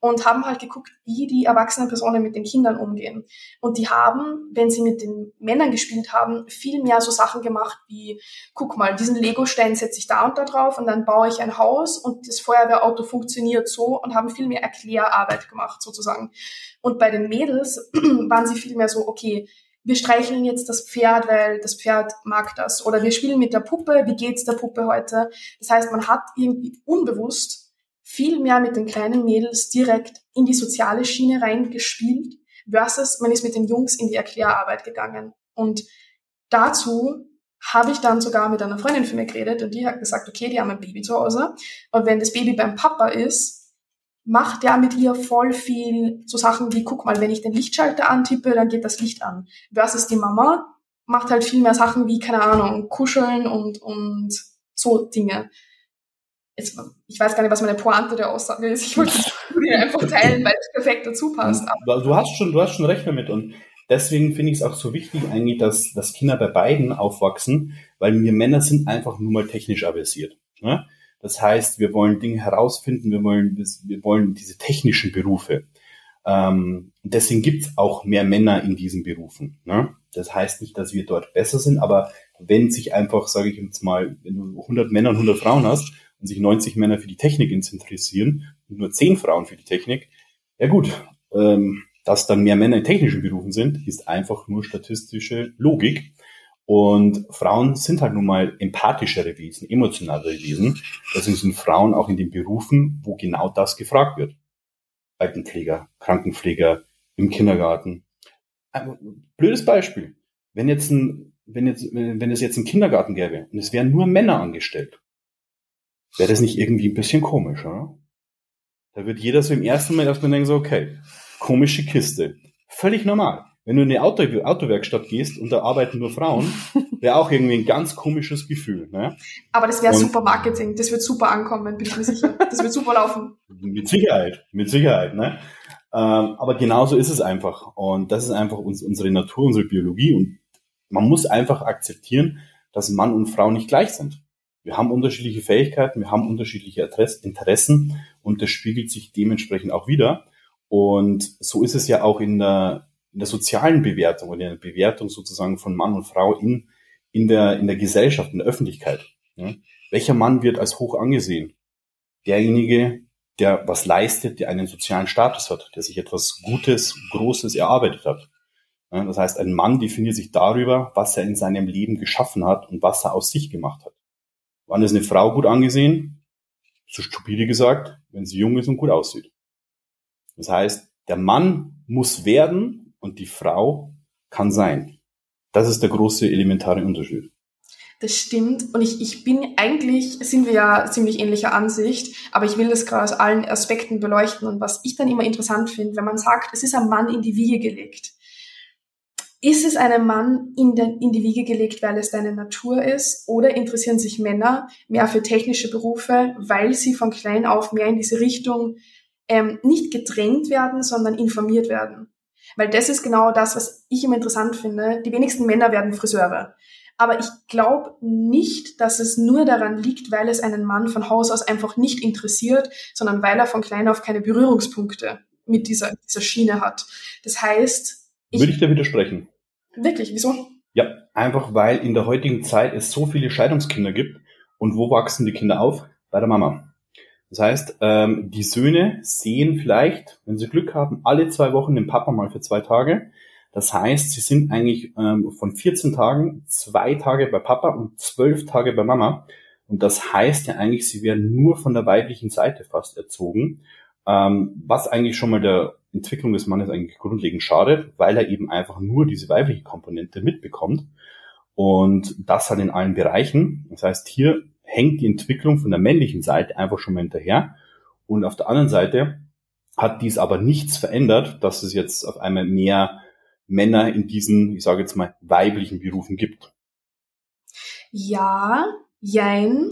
und haben halt geguckt, wie die erwachsenen Personen mit den Kindern umgehen. Und die haben, wenn sie mit den Männern gespielt haben, viel mehr so Sachen gemacht wie, guck mal, diesen Lego-Stein setze ich da und da drauf und dann baue ich ein Haus und das Feuerwehrauto funktioniert so und haben viel mehr Erklärarbeit gemacht sozusagen. Und bei den Mädels waren sie viel mehr so, okay, wir streicheln jetzt das Pferd, weil das Pferd mag das. Oder wir spielen mit der Puppe, wie geht's der Puppe heute? Das heißt, man hat irgendwie unbewusst viel mehr mit den kleinen Mädels direkt in die soziale Schiene reingespielt, versus man ist mit den Jungs in die Erklärarbeit gegangen. Und dazu habe ich dann sogar mit einer Freundin von mir geredet und die hat gesagt, okay, die haben ein Baby zu Hause und wenn das Baby beim Papa ist, macht der mit ihr voll viel so Sachen wie, guck mal, wenn ich den Lichtschalter antippe, dann geht das Licht an. Versus die Mama macht halt viel mehr Sachen wie, keine Ahnung, kuscheln und, und so Dinge jetzt, ich weiß gar nicht, was meine Pointe der Aussage ist. Ich wollte die einfach teilen, weil es perfekt dazu passt. Du hast schon, du hast schon recht damit und deswegen finde ich es auch so wichtig eigentlich, dass, dass Kinder bei beiden aufwachsen, weil wir Männer sind einfach nur mal technisch avisiert. Ne? Das heißt, wir wollen Dinge herausfinden, wir wollen, wir wollen diese technischen Berufe. Ähm, deswegen gibt es auch mehr Männer in diesen Berufen. Ne? Das heißt nicht, dass wir dort besser sind, aber wenn sich einfach, sage ich jetzt mal, wenn du 100 Männer und 100 Frauen hast und sich 90 Männer für die Technik interessieren und nur 10 Frauen für die Technik, ja gut, ähm, dass dann mehr Männer in technischen Berufen sind, ist einfach nur statistische Logik. Und Frauen sind halt nun mal empathischere Wesen, emotionalere Wesen. Deswegen sind Frauen auch in den Berufen, wo genau das gefragt wird. Altenpfleger, Krankenpfleger, im Kindergarten. Ein blödes Beispiel. Wenn jetzt ein, wenn jetzt, wenn es jetzt einen Kindergarten gäbe und es wären nur Männer angestellt, Wäre das nicht irgendwie ein bisschen komisch, oder? Da wird jeder so im ersten Moment erstmal denken so, okay, komische Kiste. Völlig normal. Wenn du in eine Auto Autowerkstatt gehst und da arbeiten nur Frauen, wäre auch irgendwie ein ganz komisches Gefühl. Ne? Aber das wäre super Marketing. Das wird super ankommen, bin ich mir sicher. Das wird super laufen. Mit Sicherheit, mit Sicherheit. Ne? Ähm, aber genauso ist es einfach. Und das ist einfach uns, unsere Natur, unsere Biologie. Und man muss einfach akzeptieren, dass Mann und Frau nicht gleich sind. Wir haben unterschiedliche Fähigkeiten, wir haben unterschiedliche Interessen und das spiegelt sich dementsprechend auch wieder. Und so ist es ja auch in der, in der sozialen Bewertung und in der Bewertung sozusagen von Mann und Frau in, in, der, in der Gesellschaft, in der Öffentlichkeit. Ja? Welcher Mann wird als hoch angesehen? Derjenige, der was leistet, der einen sozialen Status hat, der sich etwas Gutes, Großes erarbeitet hat. Ja, das heißt, ein Mann definiert sich darüber, was er in seinem Leben geschaffen hat und was er aus sich gemacht hat. Wann ist eine Frau gut angesehen? So stupide gesagt, wenn sie jung ist und gut aussieht. Das heißt, der Mann muss werden und die Frau kann sein. Das ist der große elementare Unterschied. Das stimmt. Und ich, ich bin eigentlich, sind wir ja ziemlich ähnlicher Ansicht, aber ich will das gerade aus allen Aspekten beleuchten. Und was ich dann immer interessant finde, wenn man sagt, es ist ein Mann in die Wiege gelegt. Ist es einem Mann in, den, in die Wiege gelegt, weil es deine Natur ist? Oder interessieren sich Männer mehr für technische Berufe, weil sie von klein auf mehr in diese Richtung ähm, nicht gedrängt werden, sondern informiert werden? Weil das ist genau das, was ich immer interessant finde. Die wenigsten Männer werden Friseure. Aber ich glaube nicht, dass es nur daran liegt, weil es einen Mann von Haus aus einfach nicht interessiert, sondern weil er von klein auf keine Berührungspunkte mit dieser, dieser Schiene hat. Das heißt, ich, Würde ich dir widersprechen. Wirklich? Wieso? Ja, einfach weil in der heutigen Zeit es so viele Scheidungskinder gibt. Und wo wachsen die Kinder auf? Bei der Mama. Das heißt, ähm, die Söhne sehen vielleicht, wenn sie Glück haben, alle zwei Wochen den Papa mal für zwei Tage. Das heißt, sie sind eigentlich ähm, von 14 Tagen zwei Tage bei Papa und zwölf Tage bei Mama. Und das heißt ja eigentlich, sie werden nur von der weiblichen Seite fast erzogen, ähm, was eigentlich schon mal der Entwicklung des Mannes eigentlich grundlegend schadet, weil er eben einfach nur diese weibliche Komponente mitbekommt. Und das halt in allen Bereichen. Das heißt, hier hängt die Entwicklung von der männlichen Seite einfach schon mal hinterher. Und auf der anderen Seite hat dies aber nichts verändert, dass es jetzt auf einmal mehr Männer in diesen, ich sage jetzt mal, weiblichen Berufen gibt. Ja, jein.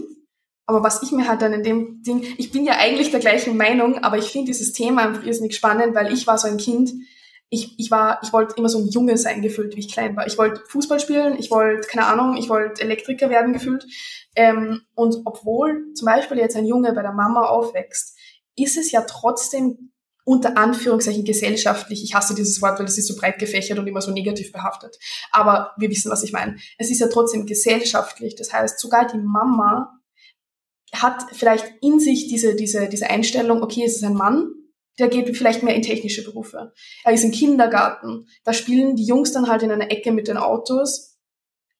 Aber was ich mir halt dann in dem Ding, ich bin ja eigentlich der gleichen Meinung, aber ich finde dieses Thema einfach irrsinnig spannend, weil ich war so ein Kind, ich, ich war, ich wollte immer so ein Junge sein gefühlt, wie ich klein war. Ich wollte Fußball spielen, ich wollte, keine Ahnung, ich wollte Elektriker werden gefühlt. Ähm, und obwohl zum Beispiel jetzt ein Junge bei der Mama aufwächst, ist es ja trotzdem unter Anführungszeichen gesellschaftlich, ich hasse dieses Wort, weil es ist so breit gefächert und immer so negativ behaftet. Aber wir wissen, was ich meine. Es ist ja trotzdem gesellschaftlich. Das heißt, sogar die Mama hat vielleicht in sich diese, diese, diese Einstellung, okay, es ist ein Mann, der geht vielleicht mehr in technische Berufe. Er ist im Kindergarten. Da spielen die Jungs dann halt in einer Ecke mit den Autos.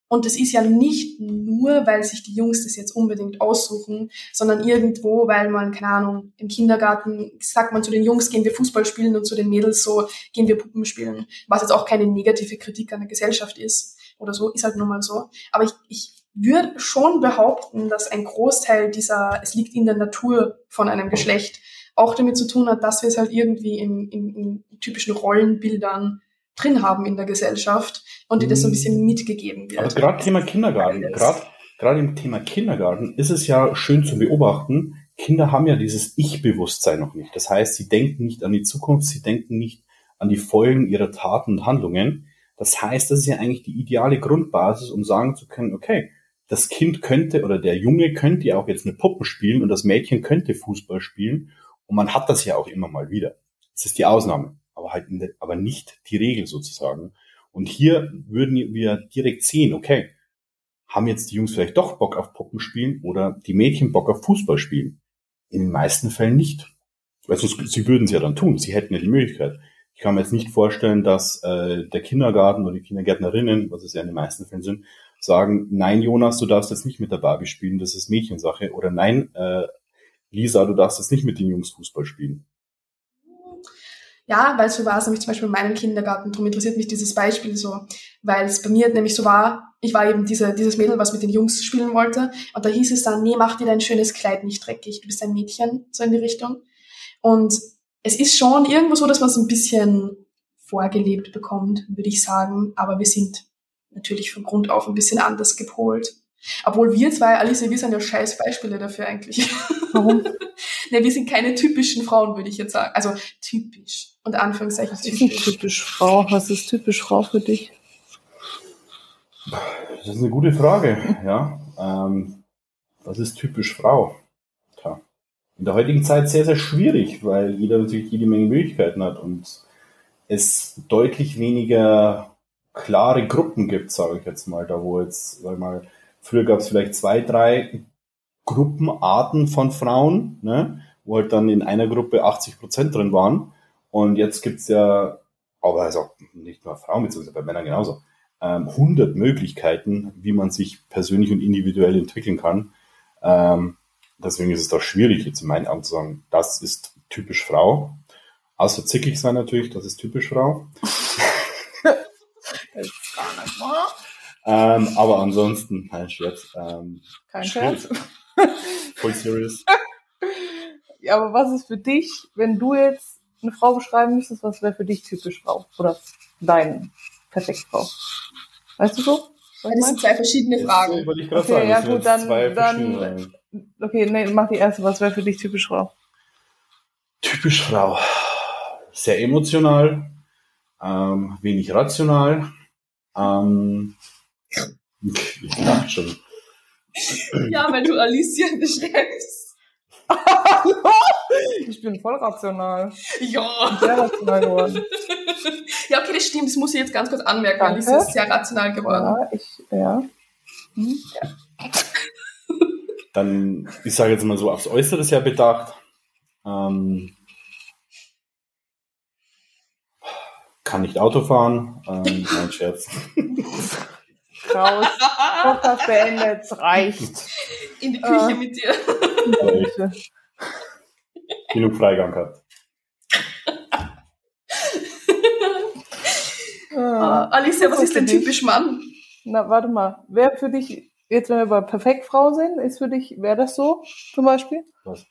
Und das ist ja nicht nur, weil sich die Jungs das jetzt unbedingt aussuchen, sondern irgendwo, weil man, keine Ahnung, im Kindergarten sagt man zu den Jungs, gehen wir Fußball spielen und zu den Mädels so, gehen wir Puppen spielen. Was jetzt auch keine negative Kritik an der Gesellschaft ist oder so, ist halt nun mal so. Aber ich, ich würde schon behaupten, dass ein Großteil dieser, es liegt in der Natur von einem Geschlecht, auch damit zu tun hat, dass wir es halt irgendwie in, in, in typischen Rollenbildern drin haben in der Gesellschaft und die das so ein bisschen mhm. mitgegeben wird. Aber gerade Thema Kindergarten, gerade gerade im Thema Kindergarten ist es ja schön zu beobachten, Kinder haben ja dieses Ich-Bewusstsein noch nicht. Das heißt, sie denken nicht an die Zukunft, sie denken nicht an die Folgen ihrer Taten und Handlungen. Das heißt, das ist ja eigentlich die ideale Grundbasis, um sagen zu können, okay, das Kind könnte oder der Junge könnte ja auch jetzt eine Puppe spielen und das Mädchen könnte Fußball spielen und man hat das ja auch immer mal wieder. Das ist die Ausnahme, aber halt, der, aber nicht die Regel sozusagen. Und hier würden wir direkt sehen, okay, haben jetzt die Jungs vielleicht doch Bock auf Puppen spielen oder die Mädchen Bock auf Fußball spielen? In den meisten Fällen nicht. Also sie würden es ja dann tun, sie hätten ja die Möglichkeit. Ich kann mir jetzt nicht vorstellen, dass äh, der Kindergarten oder die Kindergärtnerinnen, was es ja in den meisten Fällen sind, sagen, nein, Jonas, du darfst jetzt nicht mit der Barbie spielen, das ist Mädchensache. Oder nein, äh, Lisa, du darfst jetzt nicht mit den Jungs Fußball spielen. Ja, weil so war es nämlich zum Beispiel in meinem Kindergarten. Darum interessiert mich dieses Beispiel so, weil es bei mir nämlich so war, ich war eben diese, dieses Mädel, was mit den Jungs spielen wollte. Und da hieß es dann, nee, mach dir dein schönes Kleid nicht dreckig. Du bist ein Mädchen, so in die Richtung. Und es ist schon irgendwo so, dass man es ein bisschen vorgelebt bekommt, würde ich sagen. Aber wir sind natürlich von Grund auf ein bisschen anders gepolt. Obwohl wir zwei, Alice, wir sind ja scheiß Beispiele dafür eigentlich. Warum? ne, wir sind keine typischen Frauen, würde ich jetzt sagen. Also typisch. Unter Anführungszeichen Was typisch. Ist typisch Frau? Was ist typisch Frau für dich? Das ist eine gute Frage, ja. Ähm, was ist typisch Frau? Tja. In der heutigen Zeit sehr, sehr schwierig, weil jeder natürlich jede Menge Möglichkeiten hat und es deutlich weniger klare Gruppen gibt, sage ich jetzt mal, da wo jetzt, sag ich mal, Früher gab es vielleicht zwei, drei Gruppenarten von Frauen, ne, wo halt dann in einer Gruppe 80 Prozent drin waren. Und jetzt gibt's ja, aber also nicht nur Frauen, beziehungsweise bei Männern genauso, ähm, 100 Möglichkeiten, wie man sich persönlich und individuell entwickeln kann. Ähm, deswegen ist es doch schwierig, jetzt in meinen Augen zu sagen, das ist typisch Frau. Außer zickig sein natürlich, das ist typisch Frau. das ist gar nicht wahr. Ähm, aber ansonsten, kein Scherz. Ähm, kein Scherz. Voll serious. ja, aber was ist für dich, wenn du jetzt eine Frau beschreiben müsstest, was wäre für dich typisch Frau? Oder deine perfekte Frau? Weißt du so? das sind zwei verschiedene Fragen. Das ich okay, sagen. ja gut, dann, dann okay, nee, mach die erste. Was wäre für dich typisch Frau? Typisch Frau. Sehr emotional, ähm, wenig rational, ähm, ja, schon. Ja, wenn du Alicia beschreibst. ich bin voll rational. Ja. Sehr rational geworden. Ja, okay, das stimmt. Das muss ich jetzt ganz kurz anmerken. Danke. Alicia ist sehr rational geworden. Ja, ich, ja. Hm? ja. Dann, ich sage jetzt mal so, aufs Äußere ja bedacht. Ähm, kann nicht Auto fahren. Ähm, mein Scherz. raus. Podcast beendet, es reicht. In die Küche äh, mit dir. In die Küche. Genug Freigang hat. Uh, Alicia, was ist denn typisch Mann? Na, warte mal. Wer für dich, jetzt wenn wir bei Perfektfrau sind, ist für dich, wäre das so zum Beispiel? Was?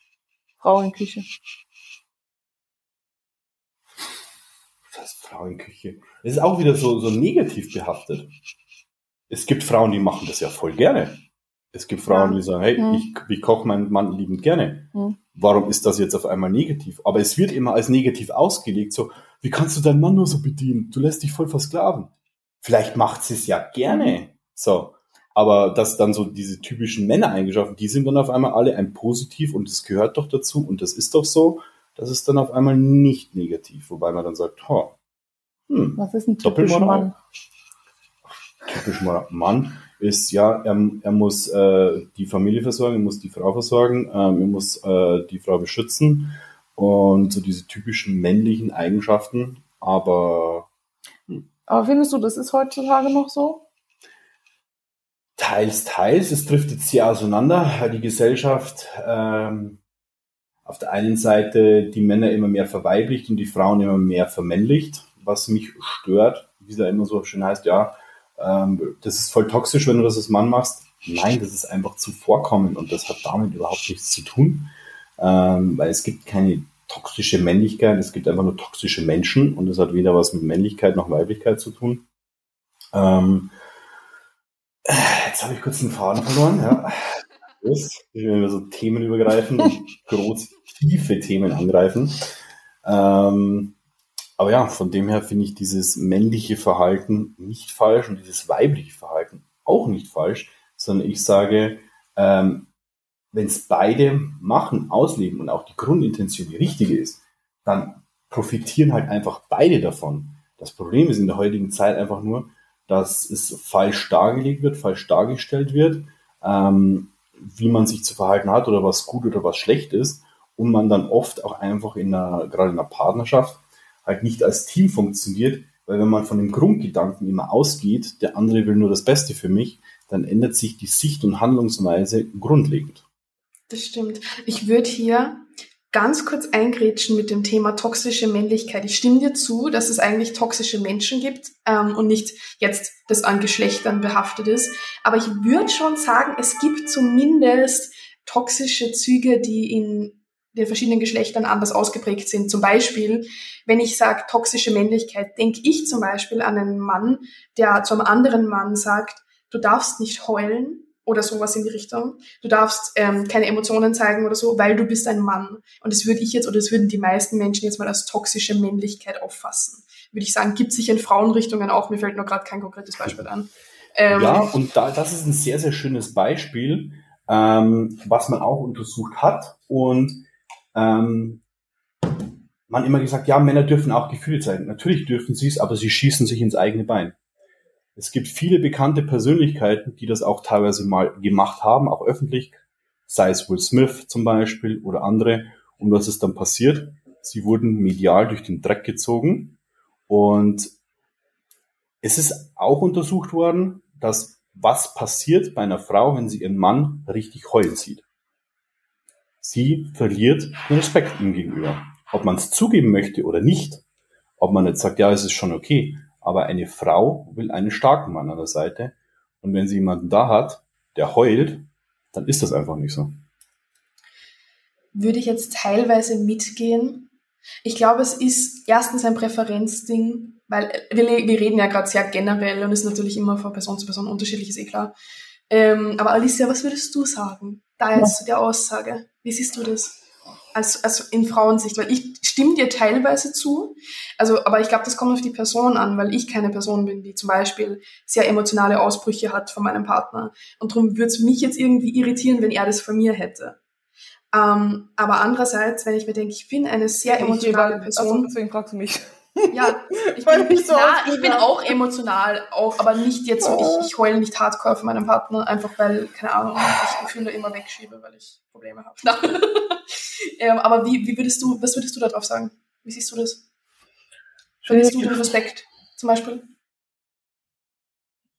Frau in Küche. Das ist Frau in Küche. Das ist auch wieder so, so negativ behaftet. Es gibt Frauen, die machen das ja voll gerne. Es gibt Frauen, die sagen, hey, Hm. ich, ich koche meinen Mann liebend gerne. Hm. Warum ist das jetzt auf einmal negativ? Aber es wird immer als negativ ausgelegt, so, wie kannst du deinen Mann nur so bedienen? Du lässt dich voll versklaven. Vielleicht macht sie es ja gerne. So. Aber dass dann so diese typischen Männereigenschaften, die sind dann auf einmal alle ein Positiv und das gehört doch dazu und das ist doch so, das ist dann auf einmal nicht negativ. Wobei man dann sagt, ha, hm, Was ist ein typisch Doppelmoral. Mann? Typisch mal Mann ist, ja, er, er muss äh, die Familie versorgen, er muss die Frau versorgen, ähm, er muss äh, die Frau beschützen und so diese typischen männlichen Eigenschaften, aber Aber findest du, das ist heutzutage noch so? teils, teils, es driftet sehr auseinander, weil die Gesellschaft ähm, auf der einen Seite die Männer immer mehr verweiblicht und die Frauen immer mehr vermännlicht, was mich stört, wie es ja immer so schön heißt, ja, ähm, das ist voll toxisch, wenn du das als Mann machst. Nein, das ist einfach zuvorkommend und das hat damit überhaupt nichts zu tun, ähm, weil es gibt keine toxische Männlichkeit, es gibt einfach nur toxische Menschen und das hat weder was mit Männlichkeit noch Weiblichkeit zu tun. Ähm, jetzt habe ich kurz den Faden verloren, ja. Wenn wir so Themen übergreifen und groß tiefe Themen angreifen. Ähm, aber ja, von dem her finde ich dieses männliche Verhalten nicht falsch und dieses weibliche Verhalten auch nicht falsch, sondern ich sage, ähm, wenn es beide machen, ausleben und auch die Grundintention die richtige ist, dann profitieren halt einfach beide davon. Das Problem ist in der heutigen Zeit einfach nur, dass es falsch dargelegt wird, falsch dargestellt wird, ähm, wie man sich zu verhalten hat oder was gut oder was schlecht ist und man dann oft auch einfach in einer, gerade in einer Partnerschaft, halt nicht als Team funktioniert, weil wenn man von dem Grundgedanken immer ausgeht, der andere will nur das Beste für mich, dann ändert sich die Sicht und Handlungsweise grundlegend. Das stimmt. Ich würde hier ganz kurz eingrätschen mit dem Thema toxische Männlichkeit. Ich stimme dir zu, dass es eigentlich toxische Menschen gibt ähm, und nicht jetzt das an Geschlechtern behaftet ist. Aber ich würde schon sagen, es gibt zumindest toxische Züge, die in den verschiedenen Geschlechtern anders ausgeprägt sind. Zum Beispiel, wenn ich sage toxische Männlichkeit, denke ich zum Beispiel an einen Mann, der zu einem anderen Mann sagt, du darfst nicht heulen, oder sowas in die Richtung. Du darfst ähm, keine Emotionen zeigen oder so, weil du bist ein Mann. Und das würde ich jetzt, oder das würden die meisten Menschen jetzt mal als toxische Männlichkeit auffassen. Würde ich sagen, gibt sich in Frauenrichtungen auch, mir fällt nur gerade kein konkretes Beispiel an. Ähm, ja, und da, das ist ein sehr, sehr schönes Beispiel, ähm, was man auch untersucht hat. Und ähm, man immer gesagt, ja, Männer dürfen auch Gefühle zeigen. Natürlich dürfen sie es, aber sie schießen sich ins eigene Bein. Es gibt viele bekannte Persönlichkeiten, die das auch teilweise mal gemacht haben, auch öffentlich, sei es Will Smith zum Beispiel oder andere. Und was ist dann passiert? Sie wurden medial durch den Dreck gezogen. Und es ist auch untersucht worden, dass was passiert bei einer Frau, wenn sie ihren Mann richtig heulen sieht. Sie verliert den Respekt ihm gegenüber. Ob man es zugeben möchte oder nicht, ob man jetzt sagt, ja, es ist schon okay, aber eine Frau will einen starken Mann an der Seite. Und wenn sie jemanden da hat, der heult, dann ist das einfach nicht so. Würde ich jetzt teilweise mitgehen. Ich glaube, es ist erstens ein Präferenzding, weil wir, wir reden ja gerade sehr generell und ist natürlich immer von Person zu Person unterschiedlich, ist eh klar. Ähm, aber Alicia, was würdest du sagen? Da jetzt ja. zu der Aussage. Wie siehst du das? als, als in Frauensicht, weil ich stimme dir teilweise zu, also, aber ich glaube, das kommt auf die Person an, weil ich keine Person bin, die zum Beispiel sehr emotionale Ausbrüche hat von meinem Partner. Und darum würde es mich jetzt irgendwie irritieren, wenn er das von mir hätte. Ähm, aber andererseits, wenn ich mir denke, ich bin eine sehr emotionale Person. Also deswegen fragst du mich. Ja, ich bin, nicht so klar, ich bin auch emotional, auch, aber nicht jetzt so, ich, ich heule nicht hardcore von meinem Partner, einfach weil, keine Ahnung, ich Gefühle immer wegschiebe, weil ich Probleme habe. ähm, aber wie, wie würdest du, was würdest du darauf sagen? Wie siehst du das? Verlierst du den Respekt zum Beispiel?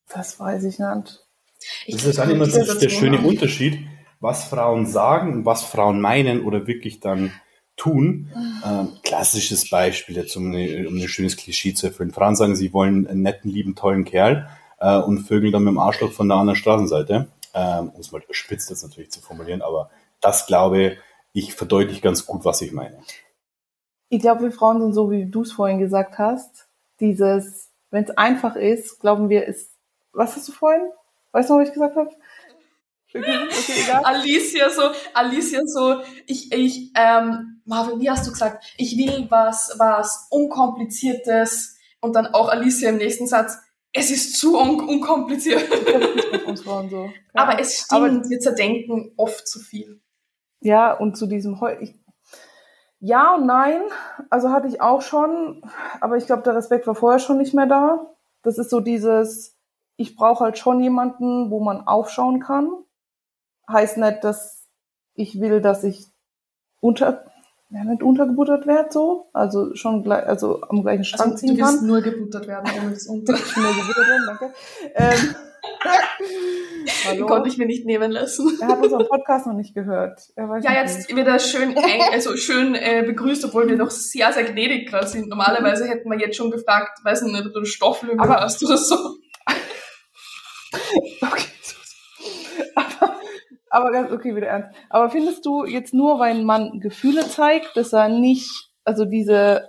Das weiß ich nicht. Ich das ist dann immer der, der schöne Unterschied, was Frauen sagen und was Frauen meinen oder wirklich dann tun. Ähm, klassisches Beispiel, jetzt um, eine, um ein schönes Klischee zu erfüllen. Frauen sagen, sie wollen einen netten, lieben, tollen Kerl. äh, und vögeln dann mit dem Arschloch von der anderen Straßenseite. Ähm, um es mal überspitzt jetzt natürlich zu formulieren, aber das glaube ich verdeutlicht ganz gut, was ich meine. Ich glaube, wir Frauen sind so, wie du es vorhin gesagt hast. Dieses, wenn es einfach ist, glauben wir, ist. Was hast du vorhin? Weißt du, was ich gesagt habe? Okay, okay, Alicia so, Alicia so, ich, ich, ähm, Marvin, wie hast du gesagt? Ich will was, was unkompliziertes und dann auch Alicia im nächsten Satz. Es ist zu un unkompliziert. so. Aber es stimmt, Aber, wir zerdenken oft zu viel. Ja, und zu diesem, ich, ja und nein, also hatte ich auch schon, aber ich glaube, der Respekt war vorher schon nicht mehr da. Das ist so dieses, ich brauche halt schon jemanden, wo man aufschauen kann. Heißt nicht, dass ich will, dass ich unter, ja, nicht untergebuttert werde, so. Also schon gleich, also am gleichen Strang also, ziehen kann. Du willst nur gebuttert werden, ohne das unter. nur gebuttert werden, danke. Ähm, Hallo? Konnte ich mir nicht nehmen lassen. Er hat unseren Podcast noch nicht gehört. ja, jetzt wird er schön, eng, also schön äh, begrüßt, obwohl wir noch sehr, sehr gnädig gerade sind. Normalerweise hätten wir jetzt schon gefragt, weiß nicht, ob du Stofflümmel hast oder so. okay. Aber, ganz okay, wieder ernst. Aber findest du jetzt nur, weil ein Mann Gefühle zeigt, dass er nicht, also diese,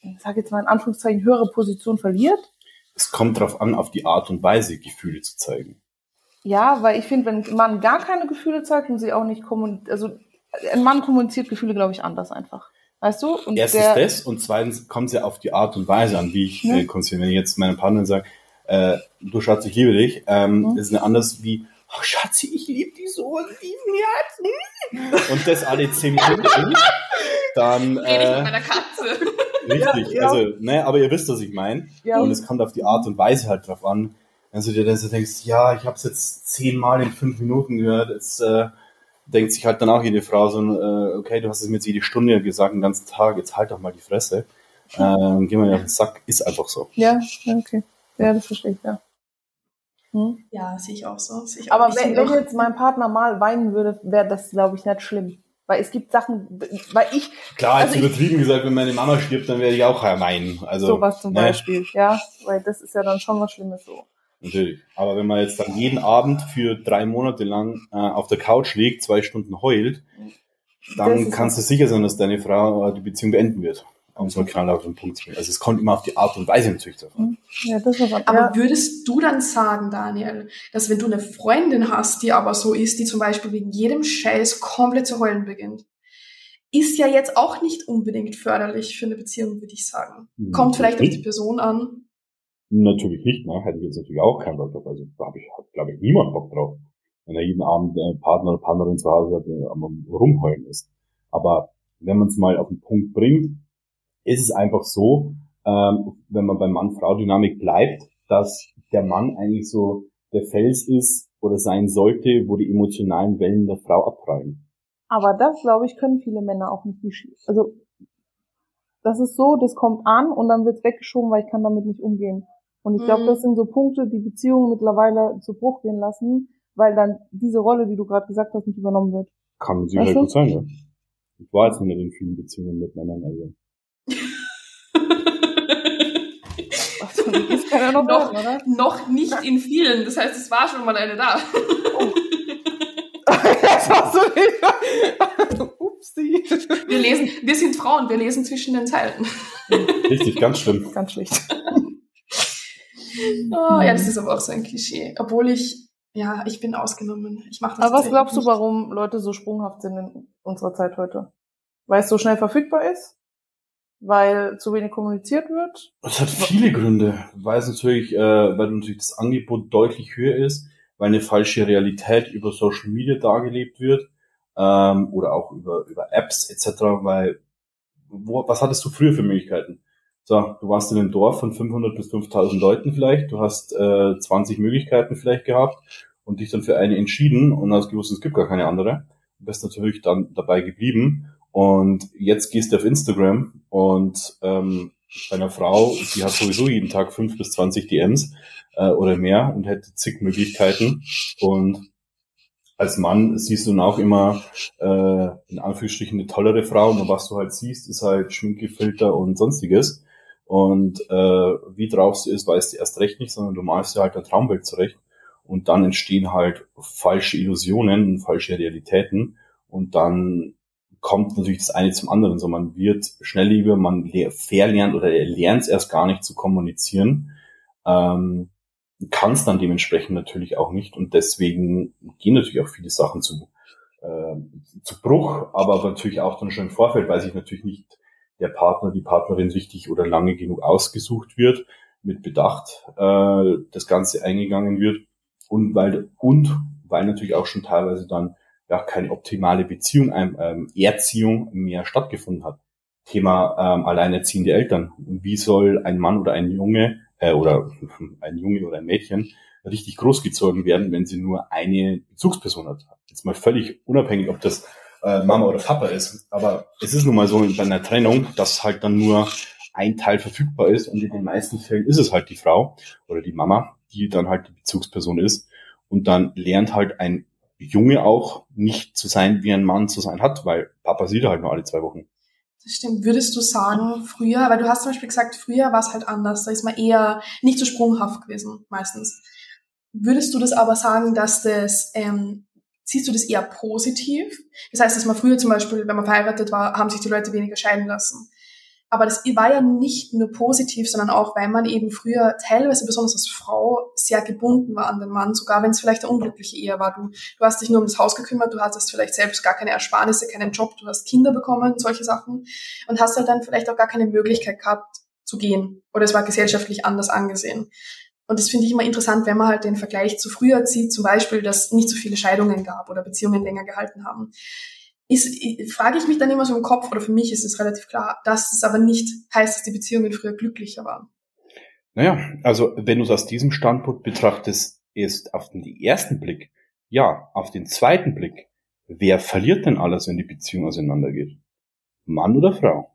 ich sag jetzt mal in Anführungszeichen, höhere Position verliert? Es kommt darauf an, auf die Art und Weise Gefühle zu zeigen. Ja, weil ich finde, wenn ein Mann gar keine Gefühle zeigt und sie auch nicht kommuniziert, also ein Mann kommuniziert Gefühle, glaube ich, anders einfach. Weißt du? Und Erstens der, das und zweitens kommt es ja auf die Art und Weise an, wie ich ja. äh, Wenn ich jetzt meinem Partner sage, äh, du Schatz, ich liebe dich, ähm, mhm. ist eine anders wie, oh Schatzi, ich liebe dich so und lieben Herz. Und das alle zehn Minuten. dann. Äh, Rede ich mit meiner Katze. Richtig, ja, ja. also, ne, aber ihr wisst, was ich meine. Ja. Und es kommt auf die Art und Weise halt drauf an. Also dir dann so denkst, ja, ich habe es jetzt zehnmal in fünf Minuten gehört, jetzt äh, denkt sich halt dann auch jede Frau so, äh, okay, du hast es mir jetzt jede Stunde gesagt, den ganzen Tag, jetzt halt doch mal die Fresse. Äh, geh mal auf den Sack, ist einfach so. Ja, okay. Ja, das verstehe ich, ja. Hm? Ja, sehe ich auch so. Ich Aber wenn, wenn jetzt mein Partner mal weinen würde, wäre das, glaube ich, nicht schlimm. Weil es gibt Sachen, weil ich. Klar, also jetzt übertrieben ich, gesagt, wenn meine Mama stirbt, dann werde ich auch weinen. Also, sowas zum ne? Beispiel, ja. Weil das ist ja dann schon was Schlimmes so. Natürlich. Aber wenn man jetzt dann jeden Abend für drei Monate lang äh, auf der Couch liegt, zwei Stunden heult, dann kannst du sicher sein, dass deine Frau äh, die Beziehung beenden wird. Um so knall auf den Punkt zu bringen. Also es kommt immer auf die Art und Weise natürlich davon. Mhm. Ja, das ist aber, aber ja. würdest du dann sagen, Daniel, dass wenn du eine Freundin hast, die aber so ist, die zum Beispiel wegen jedem Scheiß komplett zu heulen beginnt, ist ja jetzt auch nicht unbedingt förderlich für eine Beziehung, würde ich sagen. Kommt vielleicht auf die Person an. Natürlich nicht, ne? Hätte ich jetzt natürlich auch keinen Bock drauf. Also da habe ich, glaube ich, niemand Bock drauf. Wenn er jeden Abend äh, Partner oder Partnerin zu Hause hat, der am rumheulen ist. Aber wenn man es mal auf den Punkt bringt, ist es einfach so, ähm, wenn man beim Mann-Frau-Dynamik bleibt, dass der Mann eigentlich so der Fels ist oder sein sollte, wo die emotionalen Wellen der Frau abprallen. Aber das, glaube ich, können viele Männer auch nicht. Also das ist so, das kommt an und dann wird weggeschoben, weil ich kann damit nicht umgehen. Und ich glaube, mhm. das sind so Punkte, die Beziehungen mittlerweile zu Bruch gehen lassen, weil dann diese Rolle, die du gerade gesagt hast, nicht übernommen wird. Kann sicher weißt gut sein, ja. Ich war jetzt noch nicht in vielen Beziehungen mit Männern, also. Ach, ist keiner noch, noch, oder? noch nicht in vielen, das heißt, es war schon mal eine da. Oh. das war so nicht. Upsi. Wir lesen, wir sind Frauen, wir lesen zwischen den Zeilen. Richtig, ganz schlimm. Ganz schlecht. Oh, ja, das ist aber auch so ein Klischee. Obwohl ich, ja, ich bin ausgenommen. Ich mache das Aber was glaubst nicht. du, warum Leute so sprunghaft sind in unserer Zeit heute? Weil es so schnell verfügbar ist? Weil zu wenig kommuniziert wird? Es hat viele Gründe. Weil es natürlich, äh, weil natürlich das Angebot deutlich höher ist, weil eine falsche Realität über Social Media dargelebt wird ähm, oder auch über, über Apps etc. Weil wo, was hattest du früher für Möglichkeiten? So, du warst in einem Dorf von 500 bis 5000 Leuten vielleicht, du hast äh, 20 Möglichkeiten vielleicht gehabt und dich dann für eine entschieden und hast gewusst, es gibt gar keine andere. Du bist natürlich dann dabei geblieben und jetzt gehst du auf Instagram und ähm, deiner Frau, die hat sowieso jeden Tag 5 bis 20 DMs äh, oder mehr und hätte zig Möglichkeiten und als Mann siehst du dann auch immer äh, in Anführungsstrichen eine tollere Frau und was du halt siehst, ist halt Schminkefilter und sonstiges. Und äh, wie drauf sie ist, weißt du erst recht nicht, sondern du malst dir halt ein Traumbild zurecht. Und dann entstehen halt falsche Illusionen, falsche Realitäten. Und dann kommt natürlich das eine zum anderen. So, man wird schnelllieber, man verlernt oder lernt es erst gar nicht zu kommunizieren. Ähm, kann es dann dementsprechend natürlich auch nicht. Und deswegen gehen natürlich auch viele Sachen zu, äh, zu Bruch, aber natürlich auch dann schon im Vorfeld, weil sich natürlich nicht der Partner, die Partnerin richtig oder lange genug ausgesucht wird, mit Bedacht äh, das Ganze eingegangen wird und weil und weil natürlich auch schon teilweise dann ja keine optimale Beziehung, ähm, Erziehung mehr stattgefunden hat. Thema ähm, alleinerziehende Eltern. Wie soll ein Mann oder ein Junge äh, oder ein Junge oder ein Mädchen richtig großgezogen werden, wenn sie nur eine Bezugsperson hat? Jetzt mal völlig unabhängig, ob das äh, Mama oder Papa ist. Aber es ist nun mal so bei einer Trennung, dass halt dann nur ein Teil verfügbar ist und in den meisten Fällen ist es halt die Frau oder die Mama, die dann halt die Bezugsperson ist. Und dann lernt halt ein Junge auch nicht zu sein, wie ein Mann zu sein hat, weil Papa sieht halt nur alle zwei Wochen. Das stimmt. Würdest du sagen, früher, weil du hast zum Beispiel gesagt, früher war es halt anders, da ist man eher nicht so sprunghaft gewesen, meistens. Würdest du das aber sagen, dass das, ähm, siehst du das eher positiv? Das heißt, dass man früher zum Beispiel, wenn man verheiratet war, haben sich die Leute weniger scheiden lassen. Aber das war ja nicht nur positiv, sondern auch, weil man eben früher teilweise, besonders als Frau, sehr gebunden war an den Mann, sogar wenn es vielleicht eine unglückliche Ehe war. Du, du hast dich nur um das Haus gekümmert, du hattest vielleicht selbst gar keine Ersparnisse, keinen Job, du hast Kinder bekommen, solche Sachen und hast halt dann vielleicht auch gar keine Möglichkeit gehabt zu gehen. Oder es war gesellschaftlich anders angesehen. Und das finde ich immer interessant, wenn man halt den Vergleich zu früher zieht, zum Beispiel, dass nicht so viele Scheidungen gab oder Beziehungen länger gehalten haben ist, frage ich mich dann immer so im Kopf, oder für mich ist es relativ klar, dass es aber nicht heißt, dass die Beziehungen früher glücklicher waren. Naja, also wenn du es aus diesem Standpunkt betrachtest, ist auf den ersten Blick, ja, auf den zweiten Blick, wer verliert denn alles, wenn die Beziehung auseinandergeht? Mann oder Frau?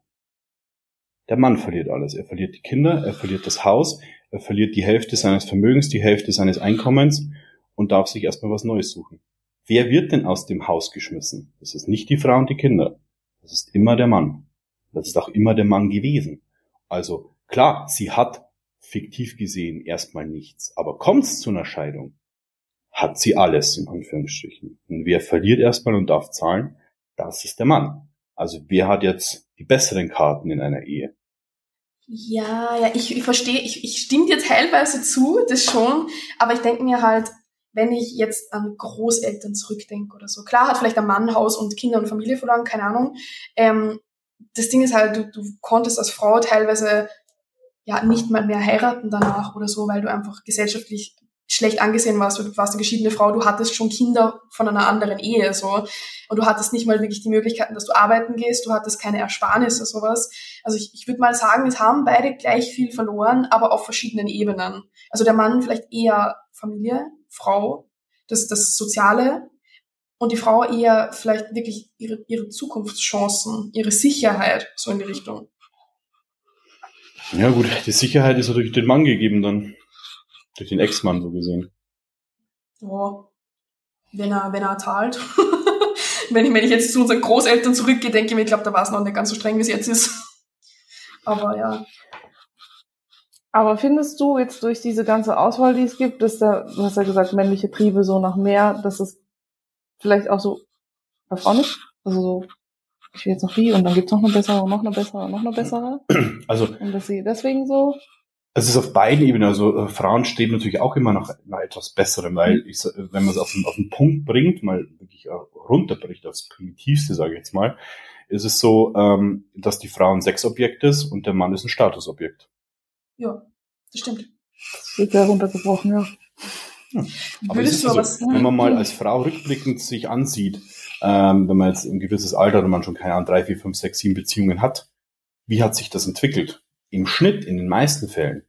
Der Mann verliert alles. Er verliert die Kinder, er verliert das Haus, er verliert die Hälfte seines Vermögens, die Hälfte seines Einkommens und darf sich erstmal was Neues suchen. Wer wird denn aus dem Haus geschmissen? Das ist nicht die Frau und die Kinder. Das ist immer der Mann. Das ist auch immer der Mann gewesen. Also klar, sie hat fiktiv gesehen erstmal nichts. Aber kommt es zu einer Scheidung, hat sie alles, in Anführungsstrichen. Und wer verliert erstmal und darf zahlen, das ist der Mann. Also wer hat jetzt die besseren Karten in einer Ehe? Ja, ja, ich, ich verstehe, ich, ich stimme dir teilweise zu, das schon, aber ich denke mir halt, wenn ich jetzt an Großeltern zurückdenke oder so. Klar hat vielleicht ein Mann Haus und Kinder und Familie verloren, keine Ahnung. Ähm, das Ding ist halt, du, du konntest als Frau teilweise ja nicht mal mehr heiraten danach oder so, weil du einfach gesellschaftlich schlecht angesehen warst, du warst eine geschiedene Frau, du hattest schon Kinder von einer anderen Ehe, so. Und du hattest nicht mal wirklich die Möglichkeiten, dass du arbeiten gehst, du hattest keine Ersparnisse, sowas. Also ich, ich würde mal sagen, es haben beide gleich viel verloren, aber auf verschiedenen Ebenen. Also der Mann vielleicht eher Familie, Frau, das, das Soziale und die Frau eher vielleicht wirklich ihre, ihre Zukunftschancen, ihre Sicherheit, so in die Richtung. Ja gut, die Sicherheit ist ja durch den Mann gegeben dann. Durch den Ex-Mann so gesehen. Ja, wenn er, wenn er zahlt. wenn, ich, wenn ich jetzt zu unseren Großeltern zurückgehe, denke ich mir, ich glaube, da war es noch nicht ganz so streng, wie es jetzt ist. Aber ja. Aber findest du jetzt durch diese ganze Auswahl, die es gibt, dass da, du hast ja gesagt, männliche Triebe so nach mehr, dass es vielleicht auch so bei Frauen nicht? Also so, ich will jetzt noch die und dann gibt's noch eine bessere und noch eine bessere und noch eine bessere. Also. Und dass sie deswegen so. Es ist auf beiden Ebenen, also äh, Frauen streben natürlich auch immer nach, nach etwas Besserem, weil mhm. ich, wenn man es auf den, auf den Punkt bringt, mal wirklich runterbricht aufs Primitivste, sage ich jetzt mal, ist es so, ähm, dass die Frau ein Sexobjekt ist und der Mann ist ein Statusobjekt. Ja, das stimmt. Das wird sehr runtergebrochen, ja. ja. Aber Würdest du so, was wenn man mal als Frau rückblickend sich ansieht, ähm, wenn man jetzt ein gewisses Alter oder man schon keine Ahnung, drei, vier, fünf, sechs, sieben Beziehungen hat, wie hat sich das entwickelt? Im Schnitt, in den meisten Fällen,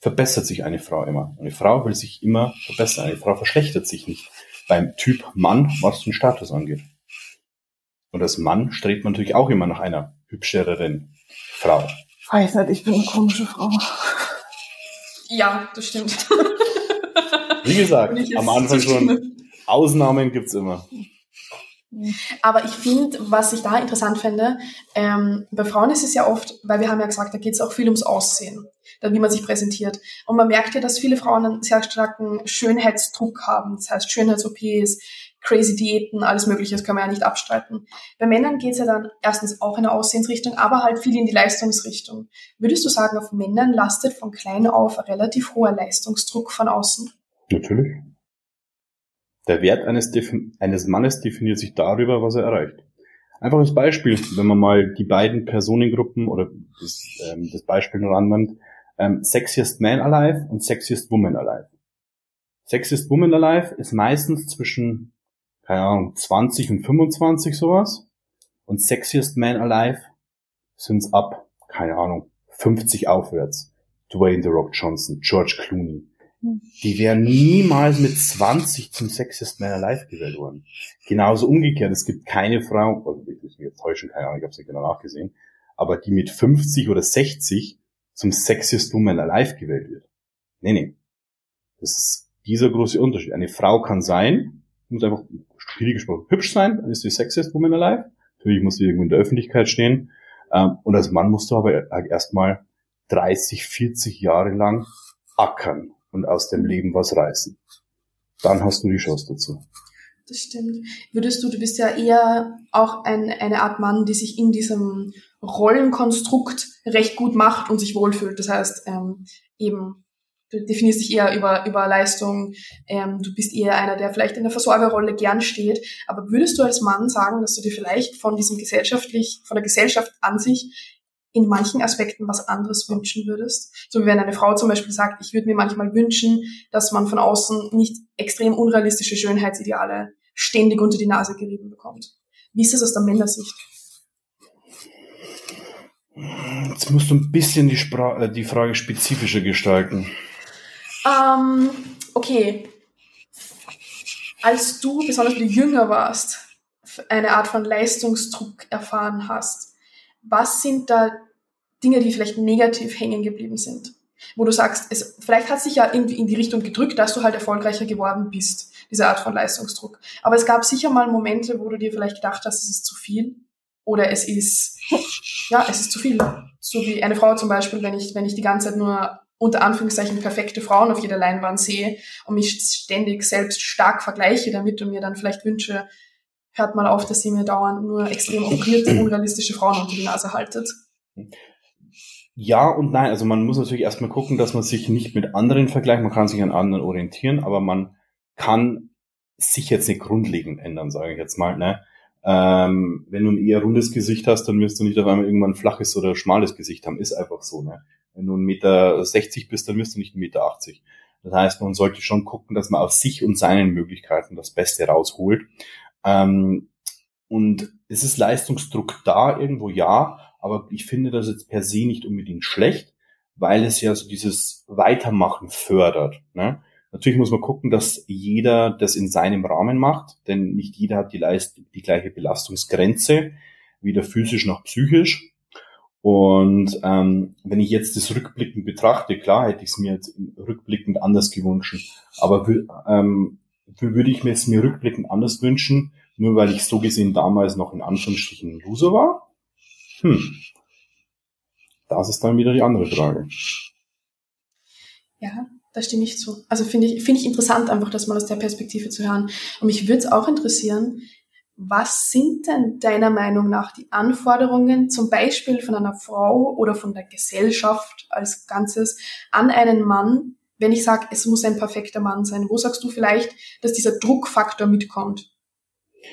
verbessert sich eine Frau immer. Eine Frau will sich immer verbessern. Eine Frau verschlechtert sich nicht beim Typ Mann, was den Status angeht. Und als Mann strebt man natürlich auch immer nach einer hübschereren Frau weiß nicht, ich bin eine komische Frau. Ja, das stimmt. Wie gesagt, am Anfang schon, Ausnahmen gibt's immer. Aber ich finde, was ich da interessant finde, ähm, bei Frauen ist es ja oft, weil wir haben ja gesagt, da geht es auch viel ums Aussehen, wie man sich präsentiert. Und man merkt ja, dass viele Frauen einen sehr starken Schönheitsdruck haben. Das heißt Schönheits-OPs, crazy Diäten, alles Mögliche, das kann man ja nicht abstreiten. Bei Männern geht es ja dann erstens auch in eine Aussehensrichtung, aber halt viel in die Leistungsrichtung. Würdest du sagen, auf Männern lastet von klein auf ein relativ hoher Leistungsdruck von außen? Natürlich. Der Wert eines, eines Mannes definiert sich darüber, was er erreicht. Einfaches Beispiel, wenn man mal die beiden Personengruppen oder das, ähm, das Beispiel nur annimmt, ähm, Sexiest Man Alive und Sexiest Woman Alive. Sexiest Woman Alive ist meistens zwischen, keine Ahnung, 20 und 25 sowas. Und Sexiest Man Alive sind's ab, keine Ahnung, 50 aufwärts. Dwayne The Rock Johnson, George Clooney, die wären niemals mit 20 zum Sexiest Man Alive gewählt worden. Genauso umgekehrt, es gibt keine Frau, also ich muss mich jetzt täuschen, keine Ahnung, ich habe es nicht genau nachgesehen, aber die mit 50 oder 60 zum Sexiest Woman Alive gewählt wird. Nee, nee. Das ist dieser große Unterschied. Eine Frau kann sein, muss einfach, gesprochen, hübsch sein, dann ist sie Sexiest Woman Alive. Natürlich muss sie irgendwo in der Öffentlichkeit stehen. Ähm, und als Mann musst du aber erstmal 30, 40 Jahre lang ackern und aus dem Leben was reißen. Dann hast du die Chance dazu. Das stimmt. Würdest du, du bist ja eher auch ein, eine Art Mann, die sich in diesem Rollenkonstrukt recht gut macht und sich wohlfühlt. Das heißt, ähm, eben, du definierst dich eher über, über Leistung, ähm, du bist eher einer, der vielleicht in der Versorgerrolle gern steht. Aber würdest du als Mann sagen, dass du dir vielleicht von diesem gesellschaftlich, von der Gesellschaft an sich in manchen Aspekten was anderes wünschen würdest? So wie wenn eine Frau zum Beispiel sagt, ich würde mir manchmal wünschen, dass man von außen nicht extrem unrealistische Schönheitsideale ständig unter die Nase gerieben bekommt. Wie ist das aus der Männersicht? Jetzt musst du ein bisschen die, Spra äh, die Frage spezifischer gestalten. Ähm, okay. Als du, besonders wenn du jünger warst, eine Art von Leistungsdruck erfahren hast, was sind da Dinge, die vielleicht negativ hängen geblieben sind? Wo du sagst, es, vielleicht hat sich ja irgendwie in die Richtung gedrückt, dass du halt erfolgreicher geworden bist, diese Art von Leistungsdruck. Aber es gab sicher mal Momente, wo du dir vielleicht gedacht hast, es ist zu viel oder es ist, ja, es ist zu viel. So wie eine Frau zum Beispiel, wenn ich, wenn ich die ganze Zeit nur unter Anführungszeichen perfekte Frauen auf jeder Leinwand sehe und mich ständig selbst stark vergleiche damit und mir dann vielleicht wünsche, hört mal auf, dass ihr mir dauernd nur extrem operierte, unrealistische Frauen unter die Nase haltet. Ja und nein. Also man muss natürlich erstmal gucken, dass man sich nicht mit anderen vergleicht. Man kann sich an anderen orientieren, aber man kann sich jetzt nicht grundlegend ändern, sage ich jetzt mal. Ne? Ähm, wenn du ein eher rundes Gesicht hast, dann wirst du nicht auf einmal irgendwann ein flaches oder schmales Gesicht haben. Ist einfach so. Ne? Wenn du ein Meter 60 bist, dann wirst du nicht ein Meter 80. Das heißt, man sollte schon gucken, dass man aus sich und seinen Möglichkeiten das Beste rausholt. Ähm, und es ist Leistungsdruck da irgendwo, ja, aber ich finde das jetzt per se nicht unbedingt schlecht, weil es ja so dieses Weitermachen fördert. Ne? Natürlich muss man gucken, dass jeder das in seinem Rahmen macht, denn nicht jeder hat die, Leist die gleiche Belastungsgrenze, weder physisch noch psychisch. Und ähm, wenn ich jetzt das rückblickend betrachte, klar hätte ich es mir jetzt rückblickend anders gewünscht, aber ähm, würde ich mir es mir rückblickend anders wünschen, nur weil ich so gesehen damals noch in Anführungsstrichen Loser war? Hm. Das ist dann wieder die andere Frage. Ja, da stimme ich zu. Also finde ich, finde ich interessant einfach, das mal aus der Perspektive zu hören. Und mich würde es auch interessieren, was sind denn deiner Meinung nach die Anforderungen, zum Beispiel von einer Frau oder von der Gesellschaft als Ganzes, an einen Mann, wenn ich sage, es muss ein perfekter Mann sein? Wo sagst du vielleicht, dass dieser Druckfaktor mitkommt?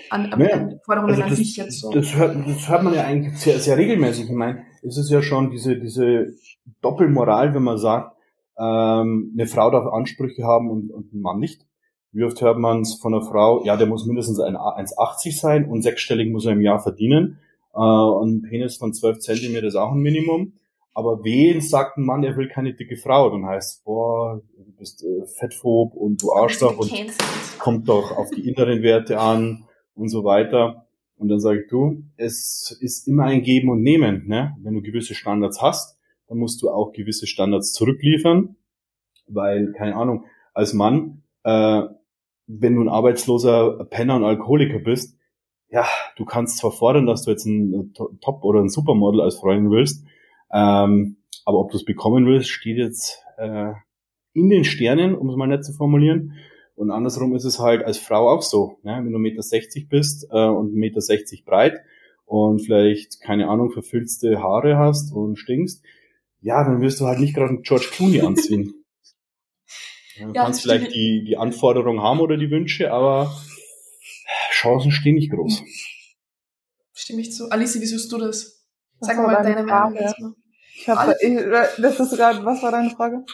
An, an Forderungen also das, an sich jetzt so. Das hört, das hört man ja eigentlich sehr, sehr regelmäßig. Ich meine, es ist ja schon diese, diese Doppelmoral, wenn man sagt, ähm, eine Frau darf Ansprüche haben und, und ein Mann nicht. Wie oft hört man es von einer Frau, ja, der muss mindestens 1,80 sein und sechsstellig muss er im Jahr verdienen. Äh, und ein Penis von 12 Zentimeter ist auch ein Minimum. Aber wen sagt ein Mann, er will keine dicke Frau? Dann heißt boah, du bist äh, fettphob und du Arschloch und kommt doch auf die inneren Werte an und so weiter. Und dann sage ich, du, es ist immer ein Geben und Nehmen. Ne? Wenn du gewisse Standards hast, dann musst du auch gewisse Standards zurückliefern. Weil, keine Ahnung, als Mann, äh, wenn du ein arbeitsloser Penner und Alkoholiker bist, ja, du kannst zwar fordern, dass du jetzt ein Top- oder ein Supermodel als Freundin willst, ähm, aber ob du es bekommen willst, steht jetzt äh, in den Sternen, um es mal nett zu formulieren. Und andersrum ist es halt als Frau auch so. Ne? Wenn du 1,60 Meter bist äh, und 1,60 Meter breit und vielleicht, keine Ahnung, verfilzte Haare hast und stinkst, ja, dann wirst du halt nicht gerade einen George Clooney anziehen. Du ja, kannst vielleicht die, die Anforderungen haben oder die Wünsche, aber Chancen stehen nicht groß. Stimme ich zu. Alice, wie siehst du das? Sag mal deine Meinung dazu. Ich habe, das ist gerade, was war deine Frage?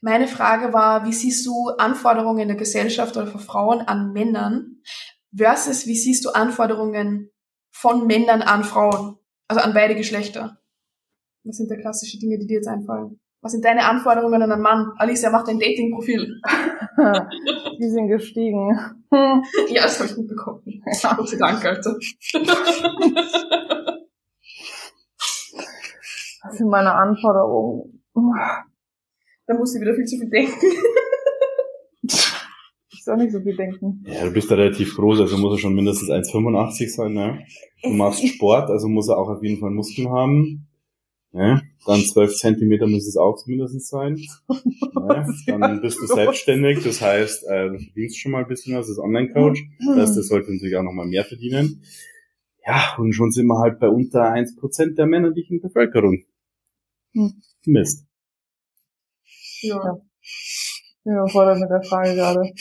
Meine Frage war, wie siehst du Anforderungen in der Gesellschaft oder von Frauen an Männern versus wie siehst du Anforderungen von Männern an Frauen, also an beide Geschlechter? Was sind da klassische Dinge, die dir jetzt einfallen? Was sind deine Anforderungen an einen Mann? Alicia macht ein Dating-Profil. die sind gestiegen. ja, das habe ich mitbekommen. Ja. Gott sei Dank, Alter. Was sind meine Anforderungen? Da muss sie wieder viel zu viel denken. ich soll nicht so viel denken. Ja, du bist da relativ groß, also muss er schon mindestens 1,85 sein, ne? Du machst Sport, also muss er auch auf jeden Fall Muskeln haben. Ne? Dann 12 Zentimeter muss es auch mindestens sein. Ne? Dann bist du selbstständig, das heißt, äh, du verdienst schon mal ein bisschen was als Online-Coach. Das heißt, das sollte natürlich auch noch mal mehr verdienen. Ja, und schon sind wir halt bei unter 1% der männerlichen Bevölkerung. Hm. Mist. Ja. Überfordert mit der Frage gerade.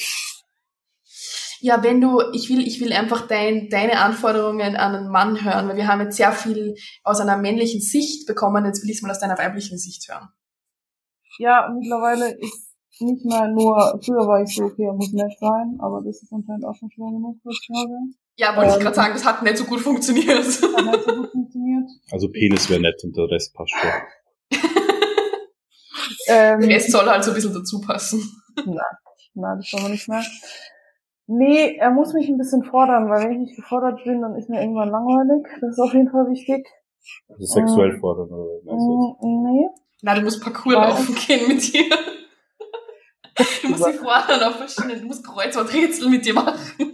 Ja, wenn du, ich will, ich will einfach dein, deine Anforderungen an einen Mann hören, weil wir haben jetzt sehr viel aus einer männlichen Sicht bekommen, jetzt will ich es mal aus deiner weiblichen Sicht hören. Ja, mittlerweile ist nicht mehr nur, früher war ich so, okay, er muss nett sein, aber das ist anscheinend auch schon schwer genug heutzutage. Ja, wollte ähm, ich gerade sagen, das hat nicht so gut funktioniert. Hat nicht so gut funktioniert. Also Penis wäre nett und der Rest passt schon. Ähm, der Rest soll halt so ein bisschen dazu passen. Nein, nein, das soll man nicht mehr. Nee, er muss mich ein bisschen fordern, weil wenn ich nicht gefordert bin, dann ist mir irgendwann langweilig. Das ist auf jeden Fall wichtig. Also sexuell ähm, fordern oder meinst du? Mm, nee. Na, du musst Parcours laufen gehen mit dir. Du musst sie fordern auf verschiedenen, du musst Kreuzworträtsel mit dir machen.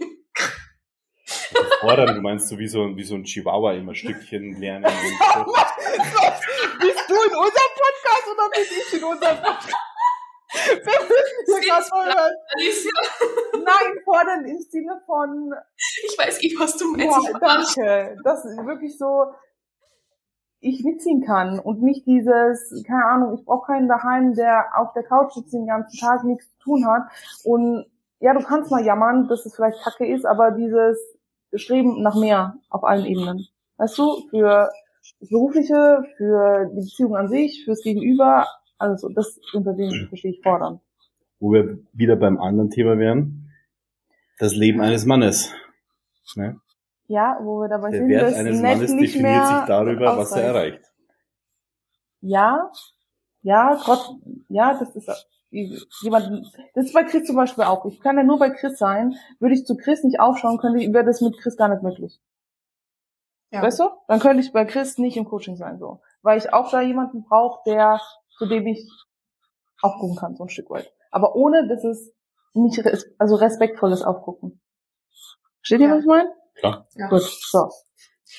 Fordern, du meinst so wie so, wie so ein Chihuahua immer Stückchen lernen. Bist du in unserem Podcast oder bin ich in unserem Podcast? Wir müssen hier hören. Nein, fordern im Sinne von. Ich weiß eh, was du meinst. Ja, danke. Das ist wirklich so, ich mitziehen kann und nicht dieses, keine Ahnung, ich brauche keinen daheim, der auf der Couch sitzt den ganzen Tag nichts zu tun hat. Und ja, du kannst mal jammern, dass es vielleicht kacke ist, aber dieses Streben nach mehr auf allen Ebenen. Weißt du, für das Berufliche, für die Beziehung an sich, fürs Gegenüber, also das unter dem verstehe ich fordern. Wo wir wieder beim anderen Thema wären, das Leben eines Mannes. Ne? Ja, wo wir dabei Der sind, Wert eines Mannes definiert sich darüber, was er erreicht. Ja, ja, trotz, ja, das ist jemand, das ist bei Chris zum Beispiel auch. Ich kann ja nur bei Chris sein. Würde ich zu Chris nicht aufschauen, könnte wäre das mit Chris gar nicht möglich. Ja. Weißt du? Dann könnte ich bei Chris nicht im Coaching sein, so. Weil ich auch da jemanden brauche, der, zu dem ich aufgucken kann, so ein Stück weit. Aber ohne, dass es nicht, also respektvolles Aufgucken. Versteht ihr, ja. was ich meine? Klar. Ja. Gut, so.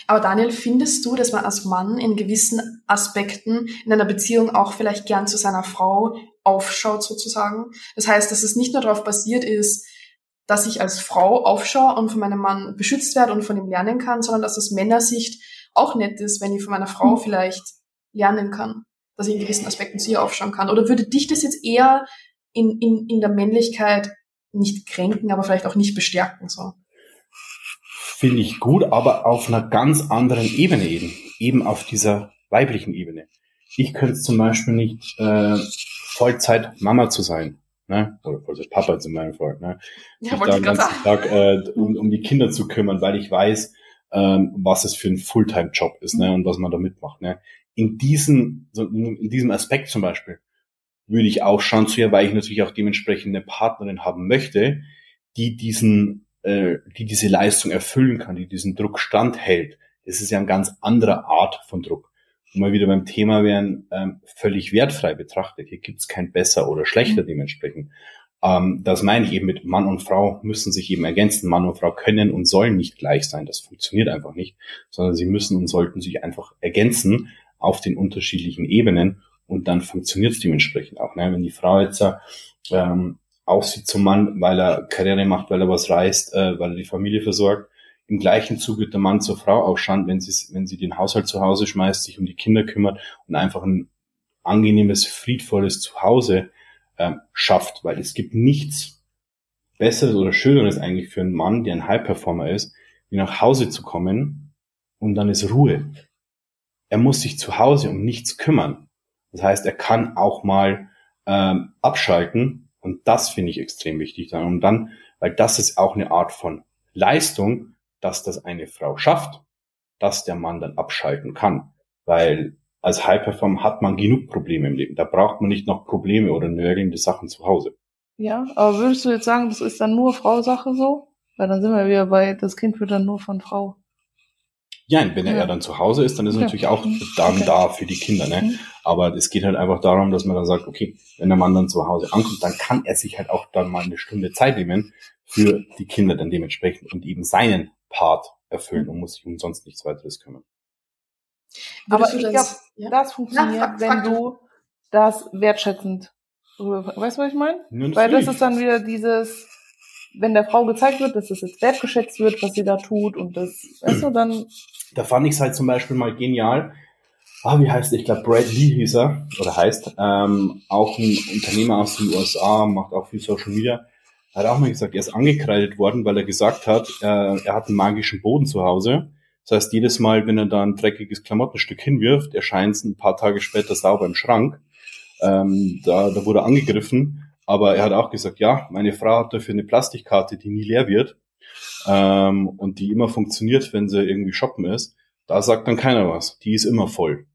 Aber Daniel, findest du, dass man als Mann in gewissen Aspekten in einer Beziehung auch vielleicht gern zu seiner Frau aufschaut sozusagen? Das heißt, dass es nicht nur darauf basiert ist, dass ich als Frau aufschaue und von meinem Mann beschützt werde und von ihm lernen kann, sondern dass aus Männersicht auch nett ist, wenn ich von meiner Frau mhm. vielleicht lernen kann, dass ich in gewissen Aspekten zu ihr aufschauen kann. Oder würde dich das jetzt eher in, in, in der Männlichkeit nicht kränken, aber vielleicht auch nicht bestärken, so? Finde ich gut, aber auf einer ganz anderen Ebene eben. Eben auf dieser weiblichen Ebene. Ich könnte zum Beispiel nicht äh, Vollzeit Mama zu sein ne? oder Vollzeit Papa in meinem Fall, ne? Ja, wollte ich den ganzen Tag äh, um, um die Kinder zu kümmern, weil ich weiß, ähm, was es für ein Fulltime-Job ist ne? und was man da mitmacht. Ne? In, diesem, so in diesem Aspekt zum Beispiel würde ich auch schauen zu ihr, weil ich natürlich auch dementsprechend eine Partnerin haben möchte, die diesen, äh, die diese Leistung erfüllen kann, die diesen Druck standhält. Das ist ja eine ganz andere Art von Druck wo wir wieder beim Thema wären, ähm, völlig wertfrei betrachtet. Hier gibt's kein besser oder schlechter mhm. dementsprechend. Ähm, das meine ich eben mit Mann und Frau müssen sich eben ergänzen. Mann und Frau können und sollen nicht gleich sein. Das funktioniert einfach nicht, sondern sie müssen und sollten sich einfach ergänzen auf den unterschiedlichen Ebenen und dann funktioniert es dementsprechend auch. Ne? Wenn die Frau jetzt ähm, aussieht zum Mann, weil er Karriere macht, weil er was reißt, äh, weil er die Familie versorgt, im gleichen Zug wird der Mann zur Frau ausschauen, wenn sie, wenn sie den Haushalt zu Hause schmeißt, sich um die Kinder kümmert und einfach ein angenehmes, friedvolles Zuhause ähm, schafft, weil es gibt nichts Besseres oder Schöneres eigentlich für einen Mann, der ein High-Performer ist, wie nach Hause zu kommen und dann ist Ruhe. Er muss sich zu Hause um nichts kümmern. Das heißt, er kann auch mal ähm, abschalten und das finde ich extrem wichtig dann. Und dann, weil das ist auch eine Art von Leistung, dass das eine Frau schafft, dass der Mann dann abschalten kann. Weil als High Performer hat man genug Probleme im Leben. Da braucht man nicht noch Probleme oder nörgelnde Sachen zu Hause. Ja, aber würdest du jetzt sagen, das ist dann nur Frau-Sache so? Weil dann sind wir wieder bei, das Kind wird dann nur von Frau. Ja, wenn er ja. dann zu Hause ist, dann ist er ja. natürlich auch mhm. dann okay. da für die Kinder. Ne? Mhm. Aber es geht halt einfach darum, dass man dann sagt, okay, wenn der Mann dann zu Hause ankommt, dann kann er sich halt auch dann mal eine Stunde Zeit nehmen für die Kinder dann dementsprechend und eben seinen Part erfüllen und muss sich um sonst nichts weiteres kümmern. Aber ich glaube, ja? das funktioniert, ja, wenn du das wertschätzend, weißt du, was ich meine? Weil das ist dann wieder dieses, wenn der Frau gezeigt wird, dass es jetzt wertgeschätzt wird, was sie da tut und das, weißt du, dann. Da fand ich es halt zum Beispiel mal genial. Ah, wie heißt er? Ich glaube, Brad Lee hieß er, oder heißt, ähm, auch ein Unternehmer aus den USA, macht auch viel Social Media. Hat auch mal gesagt, er ist angekreidet worden, weil er gesagt hat, äh, er hat einen magischen Boden zu Hause das heißt, jedes Mal, wenn er da ein dreckiges Klamottenstück hinwirft, erscheint es ein paar Tage später sauber im Schrank. Ähm, da, da wurde er angegriffen, aber er hat auch gesagt, ja, meine Frau hat dafür eine Plastikkarte, die nie leer wird ähm, und die immer funktioniert, wenn sie irgendwie shoppen ist. Da sagt dann keiner was. Die ist immer voll.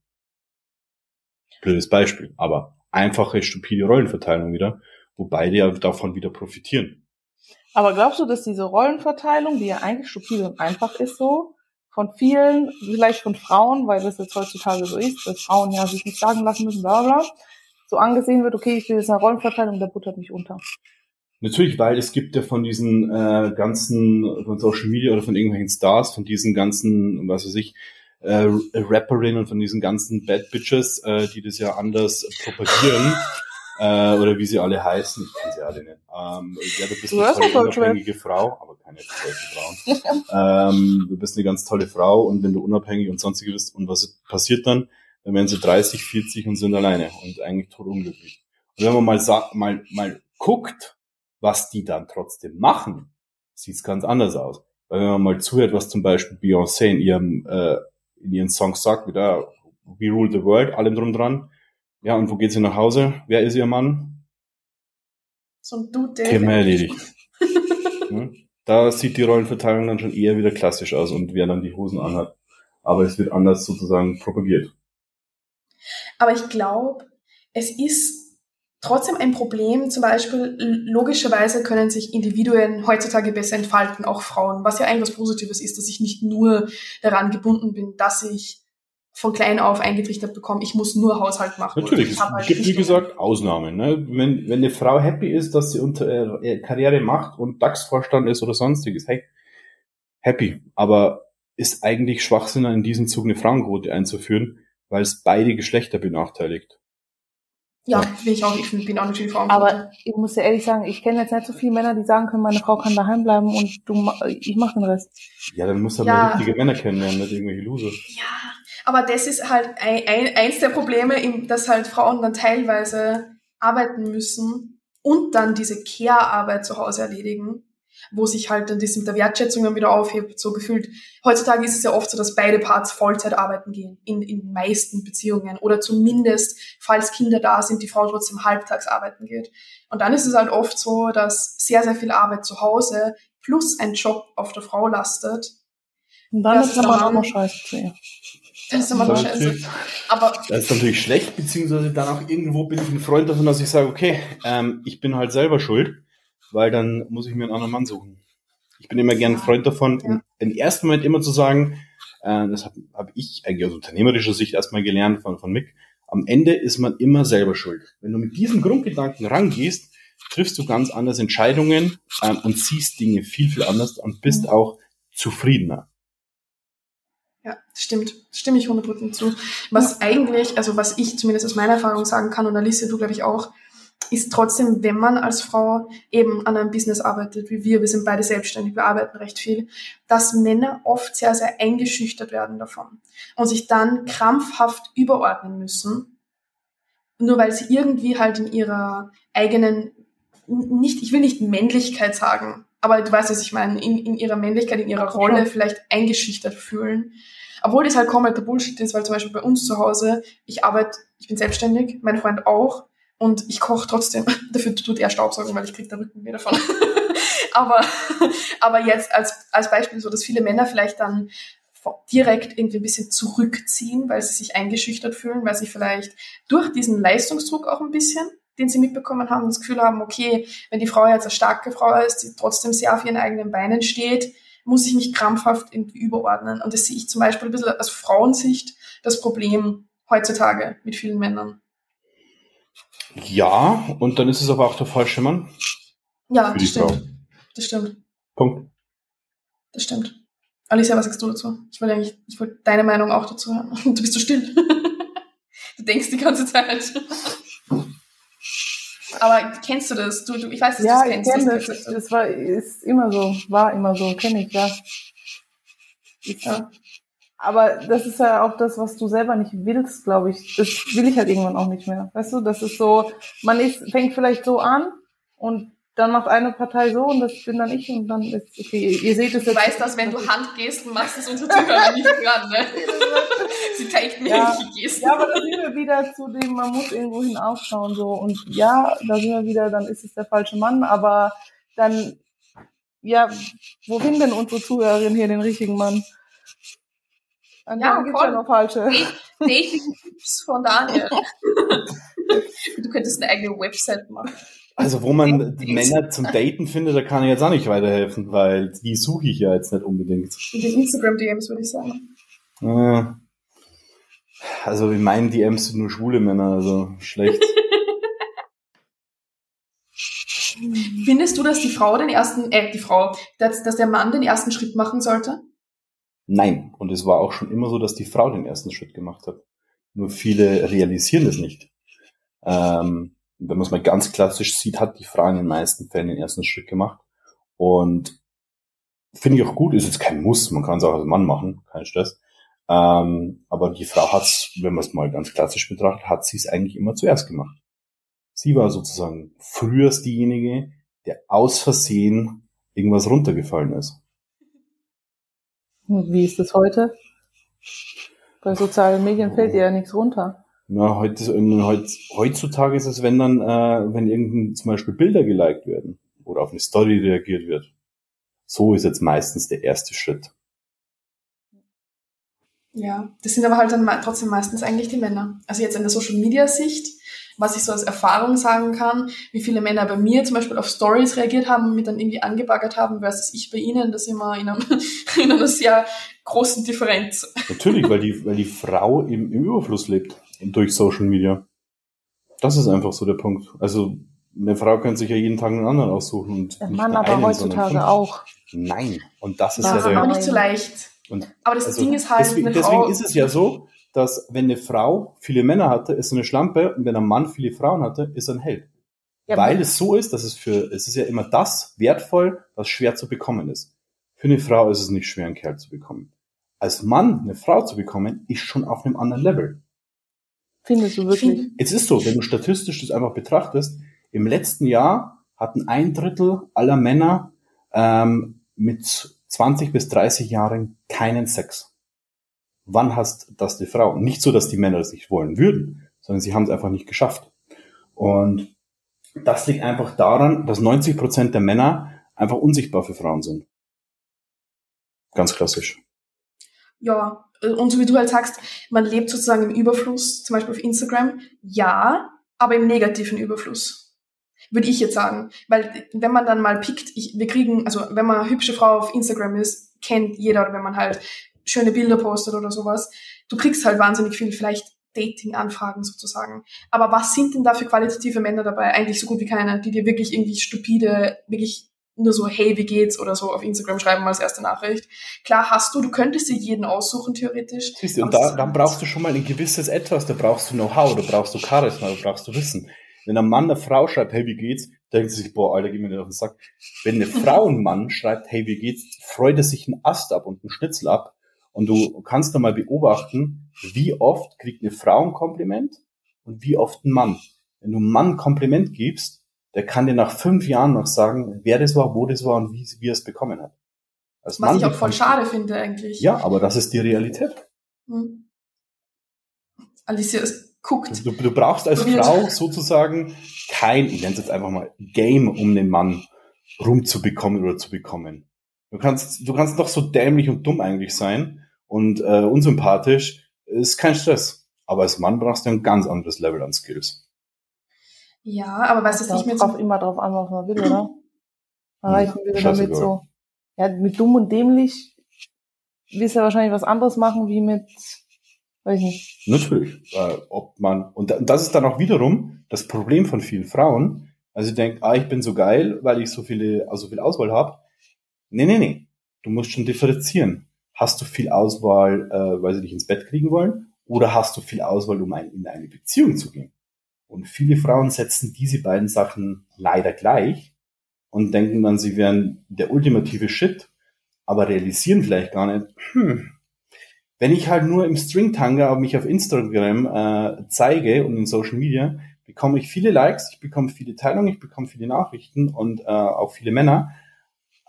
Blödes Beispiel, aber einfache, stupide Rollenverteilung wieder, wo beide ja davon wieder profitieren. Aber glaubst du, dass diese Rollenverteilung, die ja eigentlich stupide und einfach ist so, von vielen, vielleicht von Frauen, weil das jetzt heutzutage so ist, dass Frauen ja sich nicht sagen lassen müssen, bla bla, so angesehen wird, okay, ich will jetzt eine Rollenverteilung, der buttert mich unter. Natürlich, weil es gibt ja von diesen äh, ganzen, von Social Media oder von irgendwelchen Stars, von diesen ganzen, was weiß ich, äh, Rapperinnen und von diesen ganzen Bad Bitches, äh, die das ja anders propagieren, äh, oder wie sie alle heißen, ich kenne sie alle nicht. Ähm, ja, du bist du eine tolle, unabhängige Frau, aber keine solche Frauen. ähm, du bist eine ganz tolle Frau und wenn du unabhängig und sonstiges bist, und was passiert dann? Dann werden sie 30, 40 und sind alleine und eigentlich totunglücklich. Und wenn man mal, mal, mal guckt, was die dann trotzdem machen, sieht's ganz anders aus. Weil wenn man mal zuhört, was zum Beispiel Beyoncé in ihrem äh, in ihren Songs sagt, wieder We Rule the World, allem drum dran, ja, und wo geht sie nach Hause? Wer ist ihr Mann? So ein Dude, der. Thema erledigt. ja, da sieht die Rollenverteilung dann schon eher wieder klassisch aus und wer dann die Hosen anhat. Aber es wird anders sozusagen propagiert. Aber ich glaube, es ist trotzdem ein Problem. Zum Beispiel, logischerweise können sich Individuen heutzutage besser entfalten, auch Frauen, was ja eigentlich was Positives ist, dass ich nicht nur daran gebunden bin, dass ich von klein auf eingetrichtert bekommen, ich muss nur Haushalt machen. Natürlich, es halt gibt wie gesagt Ausnahmen. Ne? Wenn, wenn eine Frau happy ist, dass sie unter, äh, Karriere macht und DAX-Vorstand ist oder sonstiges, hey, happy. Aber ist eigentlich Schwachsinn, in diesem Zug eine Frauenquote einzuführen, weil es beide Geschlechter benachteiligt. Ja, will ich auch. Ich bin auch natürlich Frauenquote. Aber ich muss dir ehrlich sagen, ich kenne jetzt nicht so viele Männer, die sagen können, meine Frau kann daheim bleiben und du, ich mach den Rest. Ja, dann musst du ja. mal richtige Männer kennenlernen, nicht irgendwelche Loser. Ja, aber das ist halt ein, ein, eins der Probleme, dass halt Frauen dann teilweise arbeiten müssen und dann diese Care-Arbeit zu Hause erledigen, wo sich halt dann das mit der Wertschätzung dann wieder aufhebt, so gefühlt. Heutzutage ist es ja oft so, dass beide Parts Vollzeit arbeiten gehen, in, in meisten Beziehungen. Oder zumindest, falls Kinder da sind, die Frau trotzdem halbtags arbeiten geht. Und dann ist es halt oft so, dass sehr, sehr viel Arbeit zu Hause plus ein Job auf der Frau lastet. Und dann ist man auch noch scheiße zu ihr. Das ist immer noch scheiße. Aber das ist natürlich schlecht, beziehungsweise dann auch irgendwo bin ich ein Freund davon, dass ich sage, okay, ähm, ich bin halt selber schuld, weil dann muss ich mir einen anderen Mann suchen. Ich bin immer gern ein Freund davon, ja. im, im, ersten Moment immer zu sagen, äh, das habe hab ich eigentlich aus unternehmerischer Sicht erstmal gelernt von, von Mick, am Ende ist man immer selber schuld. Wenn du mit diesem Grundgedanken rangehst, triffst du ganz anders Entscheidungen ähm, und siehst Dinge viel, viel anders und bist mhm. auch zufriedener. Ja, stimmt. Stimme ich 100% zu. Was eigentlich, also was ich zumindest aus meiner Erfahrung sagen kann und Alice, du glaube ich auch, ist trotzdem, wenn man als Frau eben an einem Business arbeitet, wie wir, wir sind beide selbstständig, wir arbeiten recht viel, dass Männer oft sehr, sehr eingeschüchtert werden davon und sich dann krampfhaft überordnen müssen, nur weil sie irgendwie halt in ihrer eigenen, nicht, ich will nicht Männlichkeit sagen, aber du weißt, was ich meine, in, in ihrer Männlichkeit, in ihrer Rolle vielleicht eingeschüchtert fühlen. Obwohl das halt kompletter Bullshit ist, weil zum Beispiel bei uns zu Hause, ich arbeite, ich bin selbstständig, mein Freund auch, und ich koche trotzdem. Dafür tut er Staubsaugen, weil ich krieg da Rücken wieder davon. aber, aber jetzt als, als Beispiel so, dass viele Männer vielleicht dann direkt irgendwie ein bisschen zurückziehen, weil sie sich eingeschüchtert fühlen, weil sie vielleicht durch diesen Leistungsdruck auch ein bisschen, den sie mitbekommen haben, das Gefühl haben, okay, wenn die Frau jetzt eine starke Frau ist, die trotzdem sehr auf ihren eigenen Beinen steht, muss ich mich krampfhaft irgendwie überordnen. Und das sehe ich zum Beispiel ein bisschen aus Frauensicht das Problem heutzutage mit vielen Männern. Ja, und dann ist es aber auch der falsche Mann. Ja, das stimmt. Frau. Das stimmt. Punkt. Das stimmt. Alicia, was sagst du dazu? Ich wollte eigentlich, ich wollte deine Meinung auch dazu hören. Du bist so still. du denkst die ganze Zeit. Aber kennst du das? Du, du, ich weiß, dass ja, du das kennst. Ja, ich kenne das. Das war, ist immer so, war immer so, kenne ich, ja. Ich, ja. Aber das ist ja auch das, was du selber nicht willst, glaube ich. Das will ich halt irgendwann auch nicht mehr. Weißt du, das ist so, man ist, fängt vielleicht so an und dann macht eine Partei so und das bin dann ich und dann ist okay. Ihr seht es jetzt. Du weißt, dass wenn du Handgesten machst, ist unsere Zuhörer nicht dran, ne? Sie zeigt mir ja, Gesten. Ja, aber da sind wir wieder zu dem, man muss irgendwo hin aufschauen so und ja, da sind wir wieder, dann ist es der falsche Mann, aber dann ja, wo finden denn unsere Zuhörerinnen hier den richtigen Mann? An ja, gibt's ja noch falsche. Dating-Tipps von Daniel. du könntest eine eigene Website machen. Also wo man die Männer zum Daten findet, da kann ich jetzt auch nicht weiterhelfen, weil die suche ich ja jetzt nicht unbedingt. In den Instagram-DMs würde ich sagen. Also in meinen DMs sind nur schwule Männer, also schlecht. Findest du, dass die Frau den ersten, äh, die Frau, dass, dass der Mann den ersten Schritt machen sollte? Nein. Und es war auch schon immer so, dass die Frau den ersten Schritt gemacht hat. Nur viele realisieren es nicht. Ähm, wenn man es mal ganz klassisch sieht, hat die Frau in den meisten Fällen den ersten Schritt gemacht. Und finde ich auch gut, ist jetzt kein Muss, man kann es auch als Mann machen, kein Stress. Ähm, aber die Frau hat's, wenn man es mal ganz klassisch betrachtet, hat sie es eigentlich immer zuerst gemacht. Sie war sozusagen früher diejenige, der aus Versehen irgendwas runtergefallen ist. Wie ist es heute? Bei sozialen Medien fällt dir ja nichts runter. Na, heute, heutzutage ist es, wenn dann, äh, wenn irgendein zum Beispiel Bilder geliked werden oder auf eine Story reagiert wird. So ist jetzt meistens der erste Schritt. Ja, das sind aber halt dann trotzdem meistens eigentlich die Männer. Also jetzt in der Social Media Sicht was ich so als Erfahrung sagen kann, wie viele Männer bei mir zum Beispiel auf Stories reagiert haben und mich dann irgendwie angebaggert haben, versus ich bei ihnen, das immer in, einem, in einer sehr großen Differenz. Natürlich, weil die, weil die Frau im, im Überfluss lebt durch Social Media. Das ist einfach so der Punkt. Also eine Frau könnte sich ja jeden Tag einen anderen aussuchen. Und der Mann aber einen, heutzutage auch. Nein. Und das ist das ja der... Das ist aber nicht so leicht. Und aber das also Ding ist halt, deswegen, deswegen ist es ja so, dass wenn eine Frau viele Männer hatte, ist sie eine Schlampe und wenn ein Mann viele Frauen hatte, ist er ein Held. Ja, Weil es so ist, dass es für, es ist ja immer das wertvoll, was schwer zu bekommen ist. Für eine Frau ist es nicht schwer, einen Kerl zu bekommen. Als Mann eine Frau zu bekommen, ist schon auf einem anderen Level. Findest du wirklich? Es ist so, wenn du statistisch das einfach betrachtest, im letzten Jahr hatten ein Drittel aller Männer ähm, mit 20 bis 30 Jahren keinen Sex wann hast das die Frau? Nicht so, dass die Männer das nicht wollen würden, sondern sie haben es einfach nicht geschafft. Und das liegt einfach daran, dass 90 Prozent der Männer einfach unsichtbar für Frauen sind. Ganz klassisch. Ja, und so wie du halt sagst, man lebt sozusagen im Überfluss, zum Beispiel auf Instagram. Ja, aber im negativen Überfluss. Würde ich jetzt sagen. Weil wenn man dann mal pickt, ich, wir kriegen, also wenn man hübsche Frau auf Instagram ist, kennt jeder, wenn man halt schöne Bilder postet oder sowas, du kriegst halt wahnsinnig viel vielleicht Dating-Anfragen sozusagen. Aber was sind denn da für qualitative Männer dabei? Eigentlich so gut wie keine, die dir wirklich irgendwie stupide, wirklich nur so, hey, wie geht's oder so auf Instagram schreiben als erste Nachricht. Klar hast du, du könntest dir jeden aussuchen, theoretisch. Siehst du, und da, dann brauchst du schon mal ein gewisses Etwas, da brauchst du Know-how, da brauchst du Charisma, da brauchst du Wissen. Wenn ein Mann eine Frau schreibt, hey, wie geht's, denkt sie sich, boah, Alter, geh mir nicht auf den Sack. Wenn eine Frau ein Mann schreibt, hey, wie geht's, freut er sich einen Ast ab und einen Schnitzel ab. Und du kannst da mal beobachten, wie oft kriegt eine Frau ein Kompliment und wie oft ein Mann. Wenn du einem Mann ein Kompliment gibst, der kann dir nach fünf Jahren noch sagen, wer das war, wo das war und wie, wie er es bekommen hat. Als Was Mann ich auch voll schade finde eigentlich. Ja, aber das ist die Realität. Hm. Alicia guckt. Du, du brauchst als Frau sozusagen kein, ich nenne es jetzt einfach mal, Game, um den Mann rumzubekommen oder zu bekommen. Du kannst, du kannst doch so dämlich und dumm eigentlich sein und äh, unsympathisch, ist kein Stress. Aber als Mann brauchst du ein ganz anderes Level an Skills. Ja, aber weißt du, nicht mehr so... immer drauf an, was man will, oder? Erreichen will damit so. Ja, mit dumm und dämlich willst du ja wahrscheinlich was anderes machen, wie mit, weiß ich nicht. Natürlich. Äh, ob man, und das ist dann auch wiederum das Problem von vielen Frauen. Also ich denke, ah, ich bin so geil, weil ich so viele, also viel Auswahl habe. Nee, nee, nee. Du musst schon differenzieren. Hast du viel Auswahl, äh, weil sie dich ins Bett kriegen wollen? Oder hast du viel Auswahl, um ein, in eine Beziehung zu gehen? Und viele Frauen setzen diese beiden Sachen leider gleich und denken dann, sie wären der ultimative Shit, aber realisieren vielleicht gar nicht, hm, wenn ich halt nur im Stringtanga mich auf Instagram äh, zeige und in Social Media, bekomme ich viele Likes, ich bekomme viele Teilungen, ich bekomme viele Nachrichten und äh, auch viele Männer.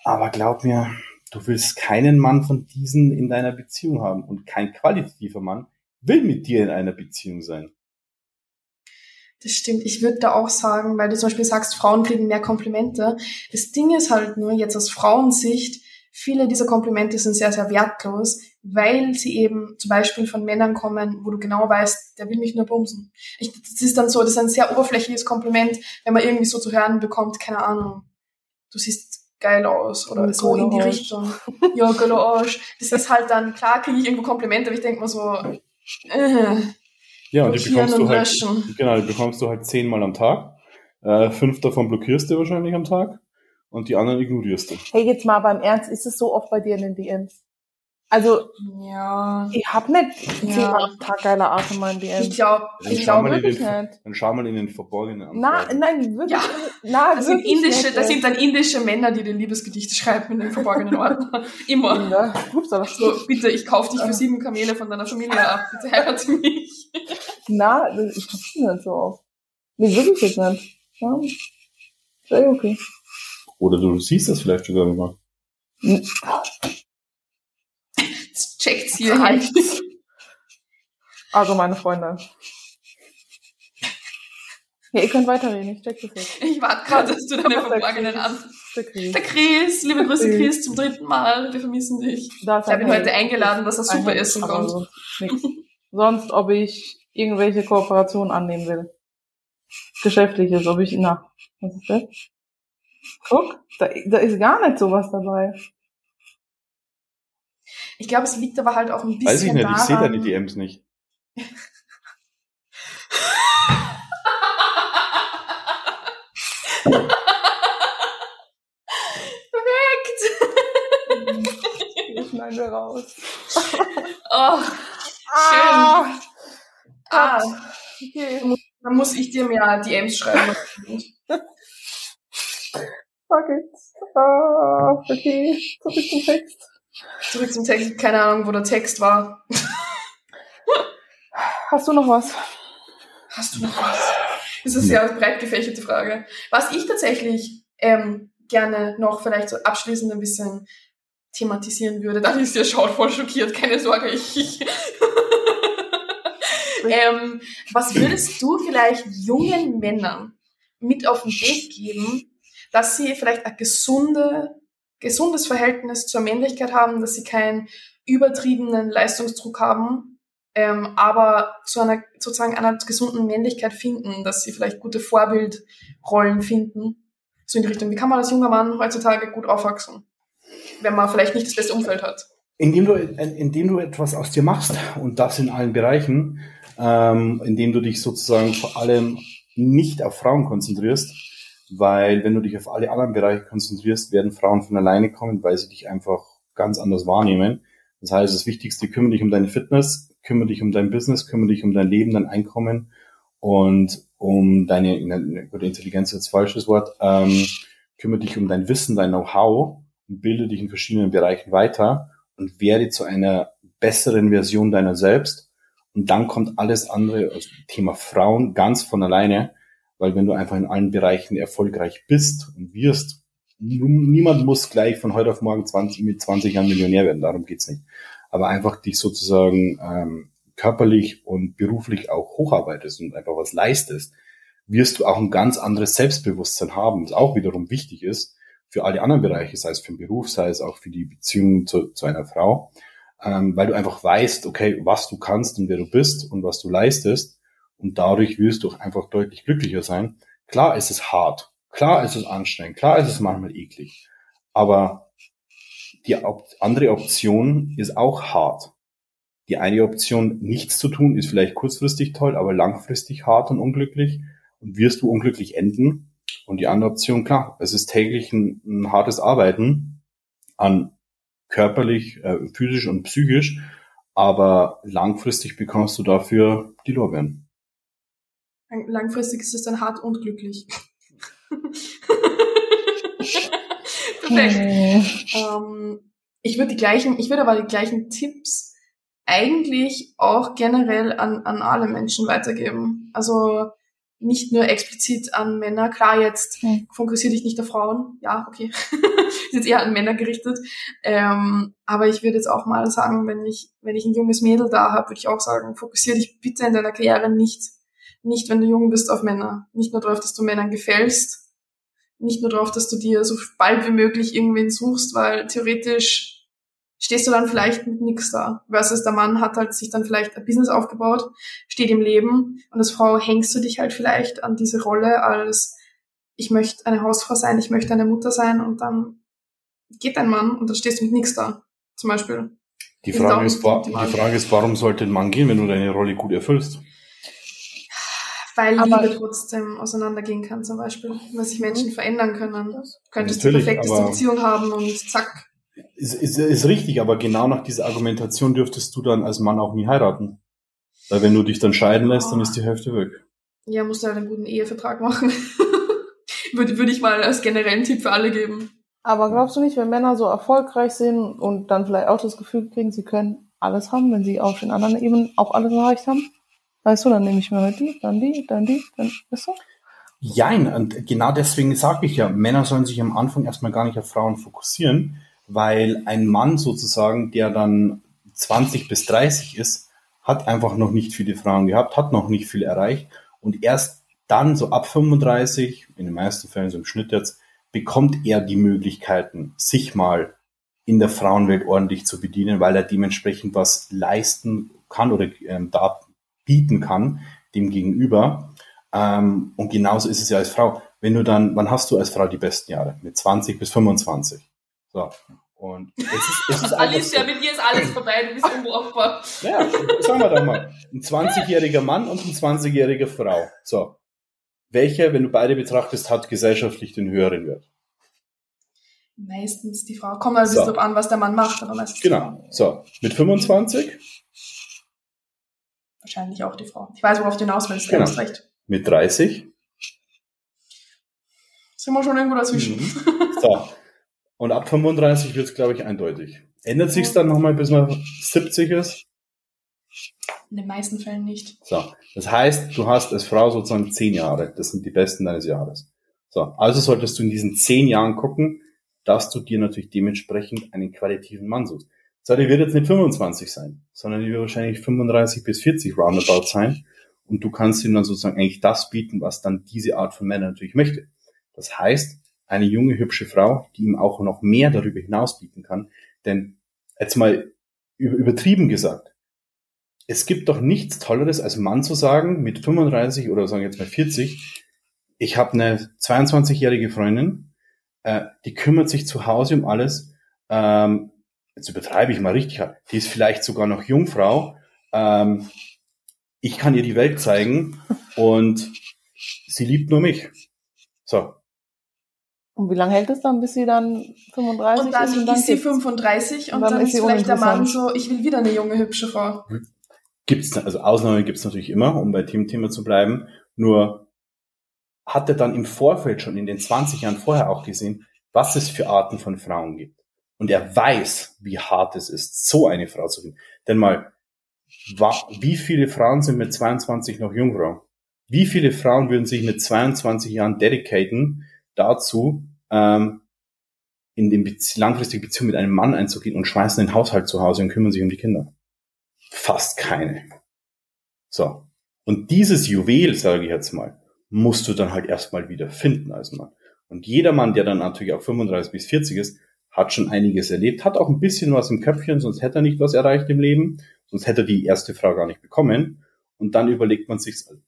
Aber glaub mir, du willst keinen Mann von diesen in deiner Beziehung haben und kein qualitativer Mann will mit dir in einer Beziehung sein. Das stimmt. Ich würde da auch sagen, weil du zum Beispiel sagst, Frauen kriegen mehr Komplimente. Das Ding ist halt nur jetzt aus Frauensicht, viele dieser Komplimente sind sehr, sehr wertlos, weil sie eben zum Beispiel von Männern kommen, wo du genau weißt, der will mich nur bumsen. Ich, das ist dann so, das ist ein sehr oberflächliches Kompliment, wenn man irgendwie so zu hören bekommt, keine Ahnung, du siehst geil aus oder so in die Richtung. Ja, geiler Arsch. Das ist halt dann, klar kriege ich irgendwo Komplimente, aber ich denke mir so, äh, ja, und die bekommst du halt, löschen. genau, die bekommst du halt zehnmal am Tag. Äh, fünf davon blockierst du wahrscheinlich am Tag und die anderen ignorierst du. Hey, jetzt mal beim Ernst, ist es so oft bei dir in den DMs? Also, ja. ich hab nicht ja. am Tag geile Art in meinen DMs. Ich glaube, ich glaube wirklich den, nicht. Dann schau mal in den verborgenen Anfragen. Na, nein, wirklich. Ja. Na, das, sind indische, nicht, das sind dann indische Männer, die dir Liebesgedichte schreiben in den verborgenen Orten. Immer. Ja, ups, aber so, bitte, ich kauf dich für sieben Kamele von deiner Familie ab. Bitte heirate mich. Na, ich hab's nicht so oft. Nee, wirklich jetzt nicht. Ja. Sehr okay. Oder du siehst das vielleicht sogar. Jetzt checkt's hier halt. Also meine Freunde. Ja, ihr könnt weiterreden, ich check das jetzt. Ich warte gerade, dass du deine verborgenen an. Der Chris. Der Chris, liebe Grüße Chris. Zum dritten Mal, wir vermissen dich. Ich habe ihn heute eingeladen, dass er super essen kommt. Sonst, sonst, ob ich irgendwelche Kooperationen annehmen will. Geschäftliches, ob ich, na, was ist das? Guck, da, da ist gar nicht sowas dabei. Ich glaube, es liegt aber halt auch ein bisschen Weiß ich nicht, daran, ich sehe deine DMs nicht. Perfekt! Ich schneide raus. oh, schön. Ah, ah okay. Dann muss ich dir mehr DMs schreiben. Fuck it. Ah, okay, zurück zum Text. Zurück zum Text. Keine Ahnung, wo der Text war. Hast du noch was? Hast du noch was? Das ist eine sehr breit gefächerte Frage. Was ich tatsächlich ähm, gerne noch vielleicht so abschließend ein bisschen thematisieren würde, dann ist ihr schaut voll schockiert, keine Sorge, ich. ähm, was würdest du vielleicht jungen Männern mit auf den Weg geben, dass sie vielleicht ein gesunde, gesundes Verhältnis zur Männlichkeit haben, dass sie keinen übertriebenen Leistungsdruck haben, ähm, aber zu einer sozusagen einer gesunden Männlichkeit finden, dass sie vielleicht gute Vorbildrollen finden. So in die Richtung, wie kann man als junger Mann heutzutage gut aufwachsen, wenn man vielleicht nicht das beste Umfeld hat? Indem du, indem du etwas aus dir machst und das in allen Bereichen, ähm, indem du dich sozusagen vor allem nicht auf Frauen konzentrierst, weil wenn du dich auf alle anderen Bereiche konzentrierst, werden Frauen von alleine kommen, weil sie dich einfach ganz anders wahrnehmen. Das heißt, das Wichtigste, kümmere dich um deine Fitness, kümmere dich um dein Business, kümmere dich um dein Leben, dein Einkommen und um deine, oder Intelligenz ist jetzt falsches Wort, ähm, kümmere dich um dein Wissen, dein Know-how und bilde dich in verschiedenen Bereichen weiter und werde zu einer besseren Version deiner selbst. Und dann kommt alles andere, also Thema Frauen, ganz von alleine, weil wenn du einfach in allen Bereichen erfolgreich bist und wirst, niemand muss gleich von heute auf morgen 20, mit 20 Jahren Millionär werden, darum geht's nicht. Aber einfach dich sozusagen ähm, körperlich und beruflich auch hocharbeitest und einfach was leistest, wirst du auch ein ganz anderes Selbstbewusstsein haben, was auch wiederum wichtig ist für alle anderen Bereiche, sei es für den Beruf, sei es auch für die Beziehung zu, zu einer Frau, ähm, weil du einfach weißt, okay, was du kannst und wer du bist und was du leistest und dadurch wirst du einfach deutlich glücklicher sein. Klar ist es hart, klar ist es anstrengend, klar ist es manchmal eklig, aber die andere Option ist auch hart. Die eine Option, nichts zu tun, ist vielleicht kurzfristig toll, aber langfristig hart und unglücklich und wirst du unglücklich enden. Und die andere Option, klar, es ist täglich ein, ein hartes Arbeiten an körperlich, äh, physisch und psychisch, aber langfristig bekommst du dafür die Lorbeeren. Langfristig ist es dann hart und glücklich. Perfekt. ähm, ich würde die gleichen, ich würde aber die gleichen Tipps eigentlich auch generell an, an alle Menschen weitergeben. Also nicht nur explizit an Männer. Klar, jetzt hm. fokussiere dich nicht auf Frauen. Ja, okay. ist jetzt eher an Männer gerichtet. Ähm, aber ich würde jetzt auch mal sagen, wenn ich, wenn ich ein junges Mädel da habe, würde ich auch sagen, fokussiere dich bitte in deiner Karriere nicht, nicht, wenn du jung bist, auf Männer. Nicht nur darauf, dass du Männern gefällst. Nicht nur darauf, dass du dir so bald wie möglich irgendwen suchst, weil theoretisch stehst du dann vielleicht mit nix da. Versus der Mann hat halt sich dann vielleicht ein Business aufgebaut, steht im Leben und als Frau hängst du dich halt vielleicht an diese Rolle als ich möchte eine Hausfrau sein, ich möchte eine Mutter sein und dann geht dein Mann und dann stehst du mit nix da. Zum Beispiel. Die Frage, ist, die Frage ist, warum sollte ein Mann gehen, wenn du deine Rolle gut erfüllst? Weil aber Liebe trotzdem auseinandergehen kann, zum Beispiel. Weil sich Menschen verändern können. Du könntest die perfekteste Beziehung haben und zack, ist, ist, ist richtig, aber genau nach dieser Argumentation dürftest du dann als Mann auch nie heiraten. Weil wenn du dich dann scheiden lässt, oh. dann ist die Hälfte weg. Ja, musst du halt einen guten Ehevertrag machen. würde, würde ich mal als generellen Tipp für alle geben. Aber glaubst du nicht, wenn Männer so erfolgreich sind und dann vielleicht auch das Gefühl kriegen, sie können alles haben, wenn sie auf den anderen Ebenen auch alles erreicht haben? Weißt du, dann nehme ich mir die, dann die, dann die, dann, weißt du? Jein, und genau deswegen sage ich ja, Männer sollen sich am Anfang erstmal gar nicht auf Frauen fokussieren, weil ein Mann sozusagen, der dann 20 bis 30 ist, hat einfach noch nicht viele Frauen gehabt, hat noch nicht viel erreicht und erst dann so ab 35, in den meisten Fällen so im Schnitt jetzt, bekommt er die Möglichkeiten, sich mal in der Frauenwelt ordentlich zu bedienen, weil er dementsprechend was leisten kann oder ähm, da bieten kann dem Gegenüber. Ähm, und genauso ist es ja als Frau. Wenn du dann, wann hast du als Frau die besten Jahre? Mit 20 bis 25. So. Und es ist, es ist Alicia, so. mit dir ist alles vorbei, du bist unbrauchbar. Ja, sagen wir doch mal. Ein 20-jähriger Mann und eine 20-jährige Frau. So. Welcher, wenn du beide betrachtest, hat gesellschaftlich den höheren Wert? Meistens die Frau. Kommt also so. an, was der Mann macht, aber meistens. Genau. So. Mit 25? Wahrscheinlich auch die Frau. Ich weiß, worauf du hinaus willst, genau. du hast recht. Mit 30? Sind wir schon irgendwo dazwischen. Mhm. So. Und ab 35 wird es, glaube ich, eindeutig. Ändert sich dann nochmal, bis man 70 ist? In den meisten Fällen nicht. So. Das heißt, du hast als Frau sozusagen 10 Jahre. Das sind die besten deines Jahres. So. Also solltest du in diesen 10 Jahren gucken, dass du dir natürlich dementsprechend einen qualitativen Mann suchst. So, der wird jetzt nicht 25 sein, sondern die wird wahrscheinlich 35 bis 40 roundabout sein. Und du kannst ihm dann sozusagen eigentlich das bieten, was dann diese Art von Männer natürlich möchte. Das heißt, eine junge, hübsche Frau, die ihm auch noch mehr darüber hinaus bieten kann. Denn jetzt mal übertrieben gesagt, es gibt doch nichts Tolleres als Mann zu sagen, mit 35 oder sagen jetzt mal 40, ich habe eine 22-jährige Freundin, äh, die kümmert sich zu Hause um alles, ähm, jetzt übertreibe ich mal richtig, die ist vielleicht sogar noch Jungfrau, ähm, ich kann ihr die Welt zeigen und sie liebt nur mich. So. Und wie lange hält es dann, bis sie dann 35 und dann ist? Und dann ist sie 35 und, dann, dann, ist, ist vielleicht der Mann so, ich will wieder eine junge, hübsche Frau. Gibt's, also Ausnahmen gibt's natürlich immer, um bei Team-Thema zu bleiben. Nur hat er dann im Vorfeld schon in den 20 Jahren vorher auch gesehen, was es für Arten von Frauen gibt. Und er weiß, wie hart es ist, so eine Frau zu finden. Denn mal, wie viele Frauen sind mit 22 noch Jungfrau? Wie viele Frauen würden sich mit 22 Jahren dedicaten dazu, ähm, in den Bezie langfristigen Beziehung mit einem Mann einzugehen und schmeißen den Haushalt zu Hause und kümmern sich um die Kinder? Fast keine. So. Und dieses Juwel, sage ich jetzt mal, musst du dann halt erstmal wieder finden als Mann. Und jeder Mann, der dann natürlich auch 35 bis 40 ist, hat schon einiges erlebt, hat auch ein bisschen was im Köpfchen, sonst hätte er nicht was erreicht im Leben, sonst hätte er die erste Frau gar nicht bekommen. Und dann überlegt man sich, also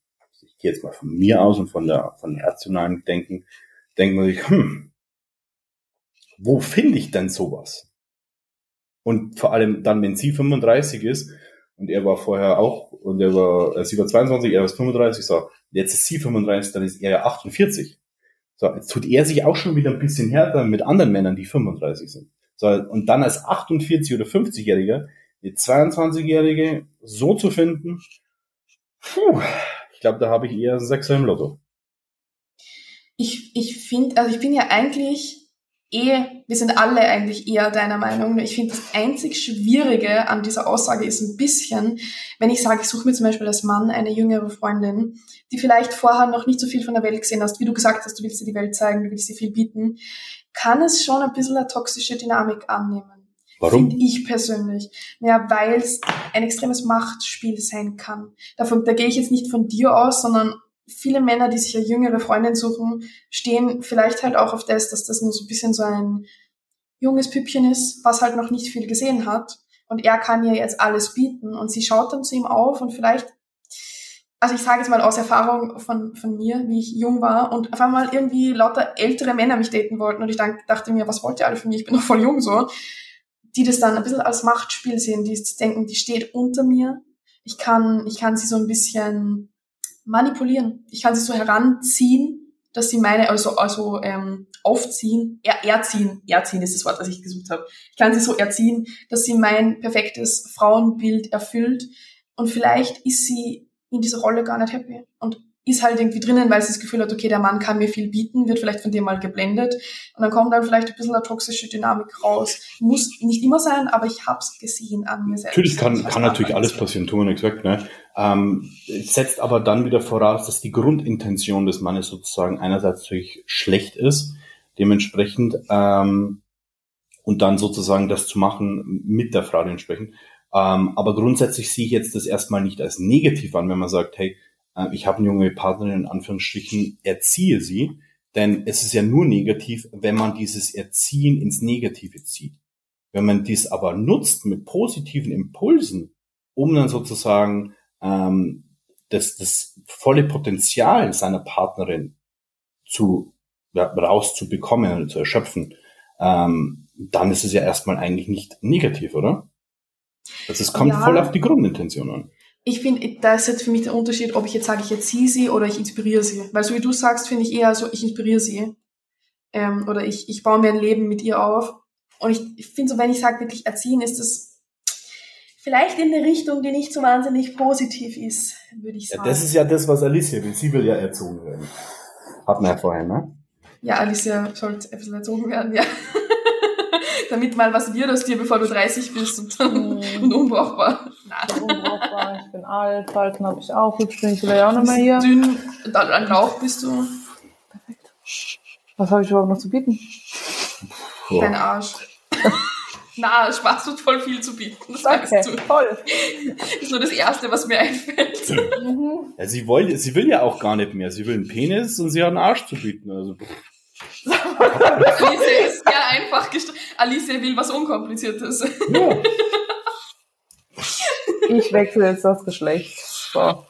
ich gehe jetzt mal von mir aus und von der, von rationalen Denken, denkt man sich, hm, wo finde ich denn sowas? Und vor allem dann, wenn sie 35 ist und er war vorher auch, und er war, äh, sie war 22, er war 35, so, jetzt ist sie 35, dann ist er ja 48. So, jetzt tut er sich auch schon wieder ein bisschen härter mit anderen Männern, die 35 sind. So, und dann als 48 oder 50-Jähriger eine 22-Jährige so zu finden, puh, ich glaube, da habe ich eher Sechser im Lotto. Ich, ich finde, also ich bin ja eigentlich eh, wir sind alle eigentlich eher deiner Meinung. Ich finde, das einzig Schwierige an dieser Aussage ist ein bisschen, wenn ich sage, ich suche mir zum Beispiel als Mann eine jüngere Freundin, die vielleicht vorher noch nicht so viel von der Welt gesehen hast, wie du gesagt hast, du willst dir die Welt zeigen, du willst dir viel bieten, kann es schon ein bisschen eine toxische Dynamik annehmen. Warum? Finde ich persönlich. Ja, weil es ein extremes Machtspiel sein kann. Davon, da gehe ich jetzt nicht von dir aus, sondern viele Männer, die sich eine jüngere Freundin suchen, stehen vielleicht halt auch auf das, dass das nur so ein bisschen so ein junges Püppchen ist, was halt noch nicht viel gesehen hat. Und er kann ihr jetzt alles bieten. Und sie schaut dann zu ihm auf und vielleicht, also ich sage jetzt mal aus Erfahrung von, von mir, wie ich jung war und auf einmal irgendwie lauter ältere Männer mich daten wollten. Und ich dachte mir, was wollt ihr alle von mir? Ich bin noch voll jung so. Die das dann ein bisschen als Machtspiel sehen, die denken, die steht unter mir. Ich kann, ich kann sie so ein bisschen manipulieren. Ich kann sie so heranziehen, dass sie meine, also, also ähm, aufziehen, er, erziehen, erziehen ist das Wort, was ich gesucht habe. Ich kann sie so erziehen, dass sie mein perfektes Frauenbild erfüllt und vielleicht ist sie in dieser Rolle gar nicht happy. Und ist halt irgendwie drinnen, weil sie das Gefühl hat, okay, der Mann kann mir viel bieten, wird vielleicht von dir mal geblendet und dann kommt dann vielleicht ein bisschen eine toxische Dynamik raus. Muss nicht immer sein, aber ich habe es gesehen an mir selbst. Natürlich kann, kann natürlich alles passieren, tun wir nichts weg. Ne? Ähm, setzt aber dann wieder voraus, dass die Grundintention des Mannes sozusagen einerseits natürlich schlecht ist, dementsprechend ähm, und dann sozusagen das zu machen mit der Frau entsprechend. Ähm, aber grundsätzlich sehe ich jetzt das erstmal nicht als negativ an, wenn man sagt, hey, ich habe eine junge Partnerin in Anführungsstrichen, erziehe sie, denn es ist ja nur negativ, wenn man dieses Erziehen ins Negative zieht. Wenn man dies aber nutzt mit positiven Impulsen, um dann sozusagen ähm, das, das volle Potenzial seiner Partnerin zu ja, rauszubekommen oder zu erschöpfen, ähm, dann ist es ja erstmal eigentlich nicht negativ, oder? Das ist, kommt ja. voll auf die Grundintention an ich finde, da ist jetzt für mich der Unterschied, ob ich jetzt sage, ich erziehe sie oder ich inspiriere sie. Weil so wie du sagst, finde ich eher so, ich inspiriere sie. Ähm, oder ich, ich baue mir ein Leben mit ihr auf. Und ich, ich finde so, wenn ich sage wirklich erziehen, ist das vielleicht in eine Richtung, die nicht so wahnsinnig positiv ist, würde ich sagen. Ja, das ist ja das, was Alicia will. Sie will ja erzogen werden. Hat man ja vorhin, ne? Ja, Alicia sollte ein bisschen erzogen werden, ja. Damit mal was wird aus dir, bevor du 30 bist und, mm. und unbrauchbar. Nein. Unbrauchbar, ich bin alt, Falten habe ich auch, hübsch bin ich vielleicht auch nicht mehr hier. Dünn, an Lauch bist du. Perfekt. Was habe ich überhaupt noch zu bieten? Oh. Dein Arsch. Na, Spaß tut voll viel zu bieten. Das okay, weißt du. Voll. Das ist nur das Erste, was mir einfällt. Mhm. Ja, sie, will, sie will ja auch gar nicht mehr. Sie will einen Penis und sie hat einen Arsch zu bieten. Also. Alicia ist sehr einfach gestrickt. Alicia will was Unkompliziertes. Ja. Ich wechsle jetzt das Geschlecht. So.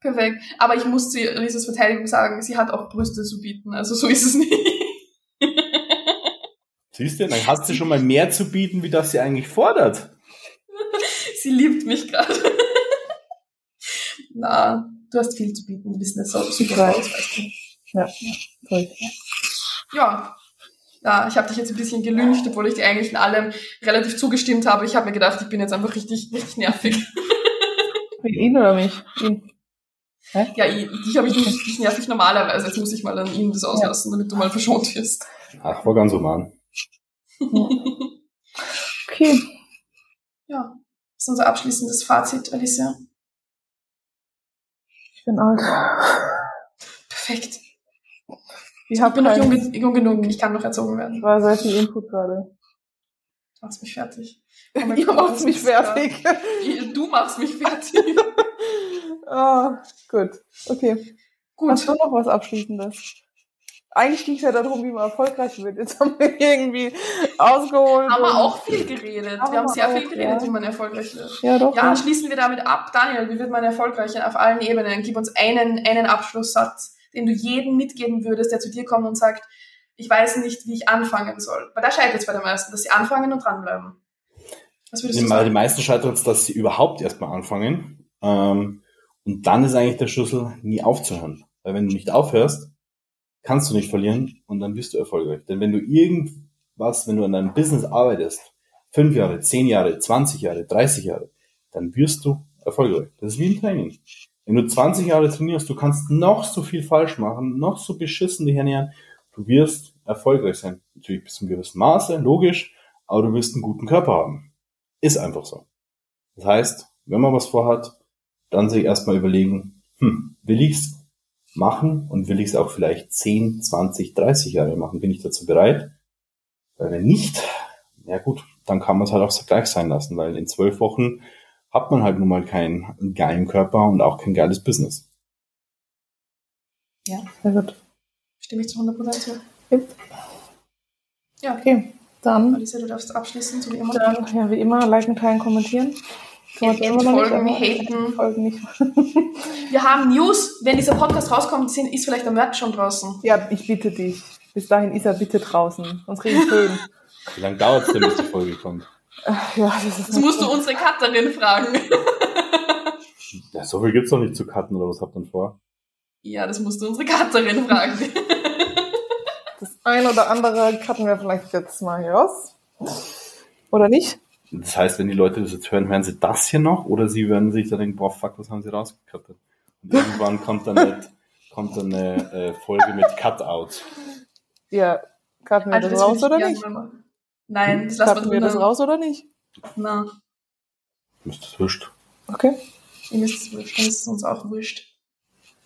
Perfekt. Aber ich muss zu Alicias Verteidigung sagen, sie hat auch Brüste zu bieten. Also so ist es nicht. Siehst du, dann hast du schon mal mehr zu bieten, wie das sie eigentlich fordert. sie liebt mich gerade. Na, du hast viel zu bieten. Du bist nicht so super. Ja, ja, toll. Ja. Ja, ich habe dich jetzt ein bisschen gelüncht, obwohl ich dir eigentlich in allem relativ zugestimmt habe. Ich habe mir gedacht, ich bin jetzt einfach richtig, richtig nervig. Ihn oder mich? Ihn. Hä? Ja, ich, dich habe ich nicht, nicht nervig normalerweise. Jetzt muss ich mal an ihm das auslassen, damit du mal verschont wirst. Ach, war ganz human. Okay. Ja, das ist unser abschließendes Fazit, Alicia. Ich bin alt. Perfekt. Ich, Ich bin noch jung, jung genug, ich kann noch erzogen werden. Ich war sehr viel Input gerade. Du machst mich fertig. Ihr macht mich fertig. Du machst mich fertig. ah, gut. Okay. Gut. Hast du noch was Abschließendes? Eigentlich ging es ja darum, wie man erfolgreich wird. Jetzt haben wir irgendwie ausgeholt. Haben wir auch viel geredet. Wir haben sehr auch, viel geredet, ja. wie man erfolgreich wird. Ja, doch. Ja, ja. schließen wir damit ab. Daniel, wie wird man erfolgreich auf allen Ebenen? Gib uns einen, einen Abschlusssatz, den du jedem mitgeben würdest, der zu dir kommt und sagt, ich weiß nicht, wie ich anfangen soll. Weil da scheitert es bei den meisten, dass sie anfangen und dranbleiben. Was würdest du Die sagen? meisten scheitern es, dass sie überhaupt erstmal anfangen. Ähm, und dann ist eigentlich der Schlüssel, nie aufzuhören. Weil wenn du nicht aufhörst, kannst du nicht verlieren und dann bist du erfolgreich. Denn wenn du irgendwas, wenn du an deinem Business arbeitest, fünf Jahre, zehn Jahre, 20 Jahre, 30 Jahre, dann wirst du erfolgreich. Das ist wie ein Training. Wenn du 20 Jahre trainierst, du kannst noch so viel falsch machen, noch so beschissen dich ernähren, du wirst erfolgreich sein. Natürlich bis zu einem gewissen Maße, logisch, aber du wirst einen guten Körper haben. Ist einfach so. Das heißt, wenn man was vorhat, dann sich erstmal überlegen, hm, will ich's machen und will ich's auch vielleicht 10, 20, 30 Jahre machen? Bin ich dazu bereit? Weil wenn nicht, ja gut, dann kann man es halt auch gleich sein lassen, weil in zwölf Wochen hat man halt nun mal keinen geilen Körper und auch kein geiles Business. Ja, Sehr gut. stimme ich zu 100% zu. Ja, Okay, dann, Alicia, du darfst abschließen, so wie immer. dann ja, wie immer, liken, teilen, kommentieren. Noch nicht, haten. Folgen nicht. Wir haben News. Wenn dieser Podcast rauskommt, sind, ist vielleicht der Merch schon draußen. Ja, ich bitte dich. Bis dahin ist er bitte draußen. Sonst kriege ich Föhn. Wie lange dauert es denn, bis die Folge kommt? Ach, ja, das ist Das musst du unsere Cutterin fragen. Ja, so viel gibt's doch nicht zu cutten, oder was habt ihr denn vor? Ja, das musst du unsere Cutterin fragen. Das ein oder andere cutten wir vielleicht jetzt mal hier raus. Oder nicht? Das heißt, wenn die Leute das jetzt hören, hören sie das hier noch oder sie werden sich dann denken, boah, fuck, was haben sie rausgekattet? Und irgendwann kommt dann, nicht, kommt dann eine äh, Folge mit Cutout. Ja, cutten wir Also, das das raus oder ich nicht? mal. Nein, das lassen wir das raus oder nicht? Na, Ist das wurscht? Okay. ihm ist es wurscht, dann ist es uns auch wurscht.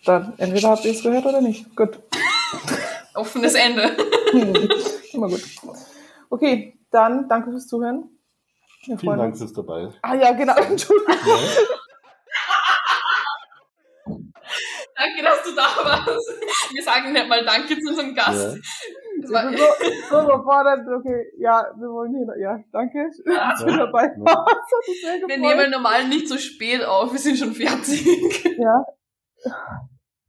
Dann entweder habt ihr es gehört oder nicht. Gut. Offenes Ende. Hm, Immer gut. Okay, dann danke fürs Zuhören. Wir Vielen Dank fürs dabei. Ah ja, genau. Entschuldigung. Danke, dass du da warst. Wir sagen nicht mal Danke zu unserem Gast. Ja. Ich bin so, so überfordert. Okay, ja, wir wollen hier. Ja, danke. dass du dabei Ja. mich sehr wir gefreut. nehmen normal nicht so spät auf, wir sind schon fertig. Ja,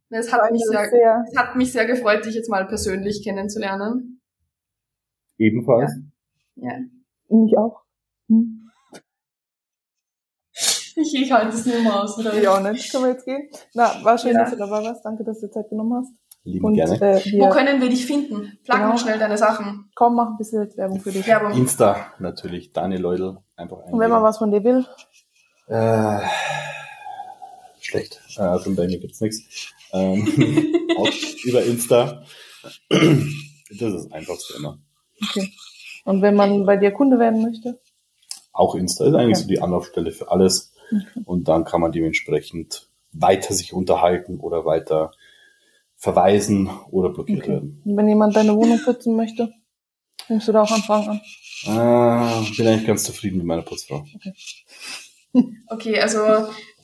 Es hat, mich sehr, sehr. es hat mich sehr gefreut, dich jetzt mal persönlich kennenzulernen. Ebenfalls. Ja. Mich auch. Hm. Ich, ich halte es nicht mehr aus. Oder? Ich auch nicht. Können wir jetzt gehen? Na, war schön, Ja. dass du dabei warst. Danke, dass du Zeit genommen hast. Lieben Und gerne. äh, Wo können wir dich finden? Plug Genau. mal schnell deine Sachen. komm, mach ein bisschen Werbung für dich. Werbung. Insta natürlich, Daniel Leudel. Einfach Und wenn man was von dir will, Äh, schlecht. Äh, von bei mir gibt's nichts. Ähm, auch über Insta. Das ist das Einfachste immer. okay. Und wenn man bei dir Kunde werden möchte, Auch Insta ist eigentlich Okay. so die Anlaufstelle für alles. Und dann kann man dementsprechend weiter sich unterhalten oder weiter verweisen oder blockiert Okay. werden. Und wenn jemand deine Wohnung putzen möchte, nimmst du da auch Anfragen an. Äh, bin eigentlich ganz zufrieden mit meiner Putzfrau. Okay, also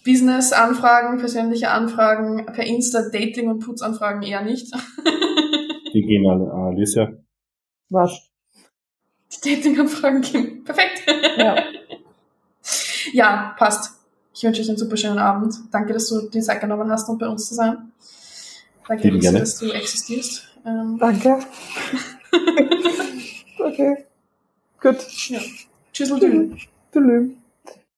Business-Anfragen, persönliche Anfragen, per Insta, Dating- und Putzanfragen eher nicht. Die gehen an an Alicia. Was? Die Dating-Anfragen gehen. Perfekt. Ja. Ja, passt. Ich wünsche euch einen super schönen Abend. Danke, dass du die Zeit genommen hast, um bei uns zu sein. Danke, Lieben gerne. dass du existierst. Ähm, Danke. okay. Gut. ja. Tschüss und Tschüss. Tschüss.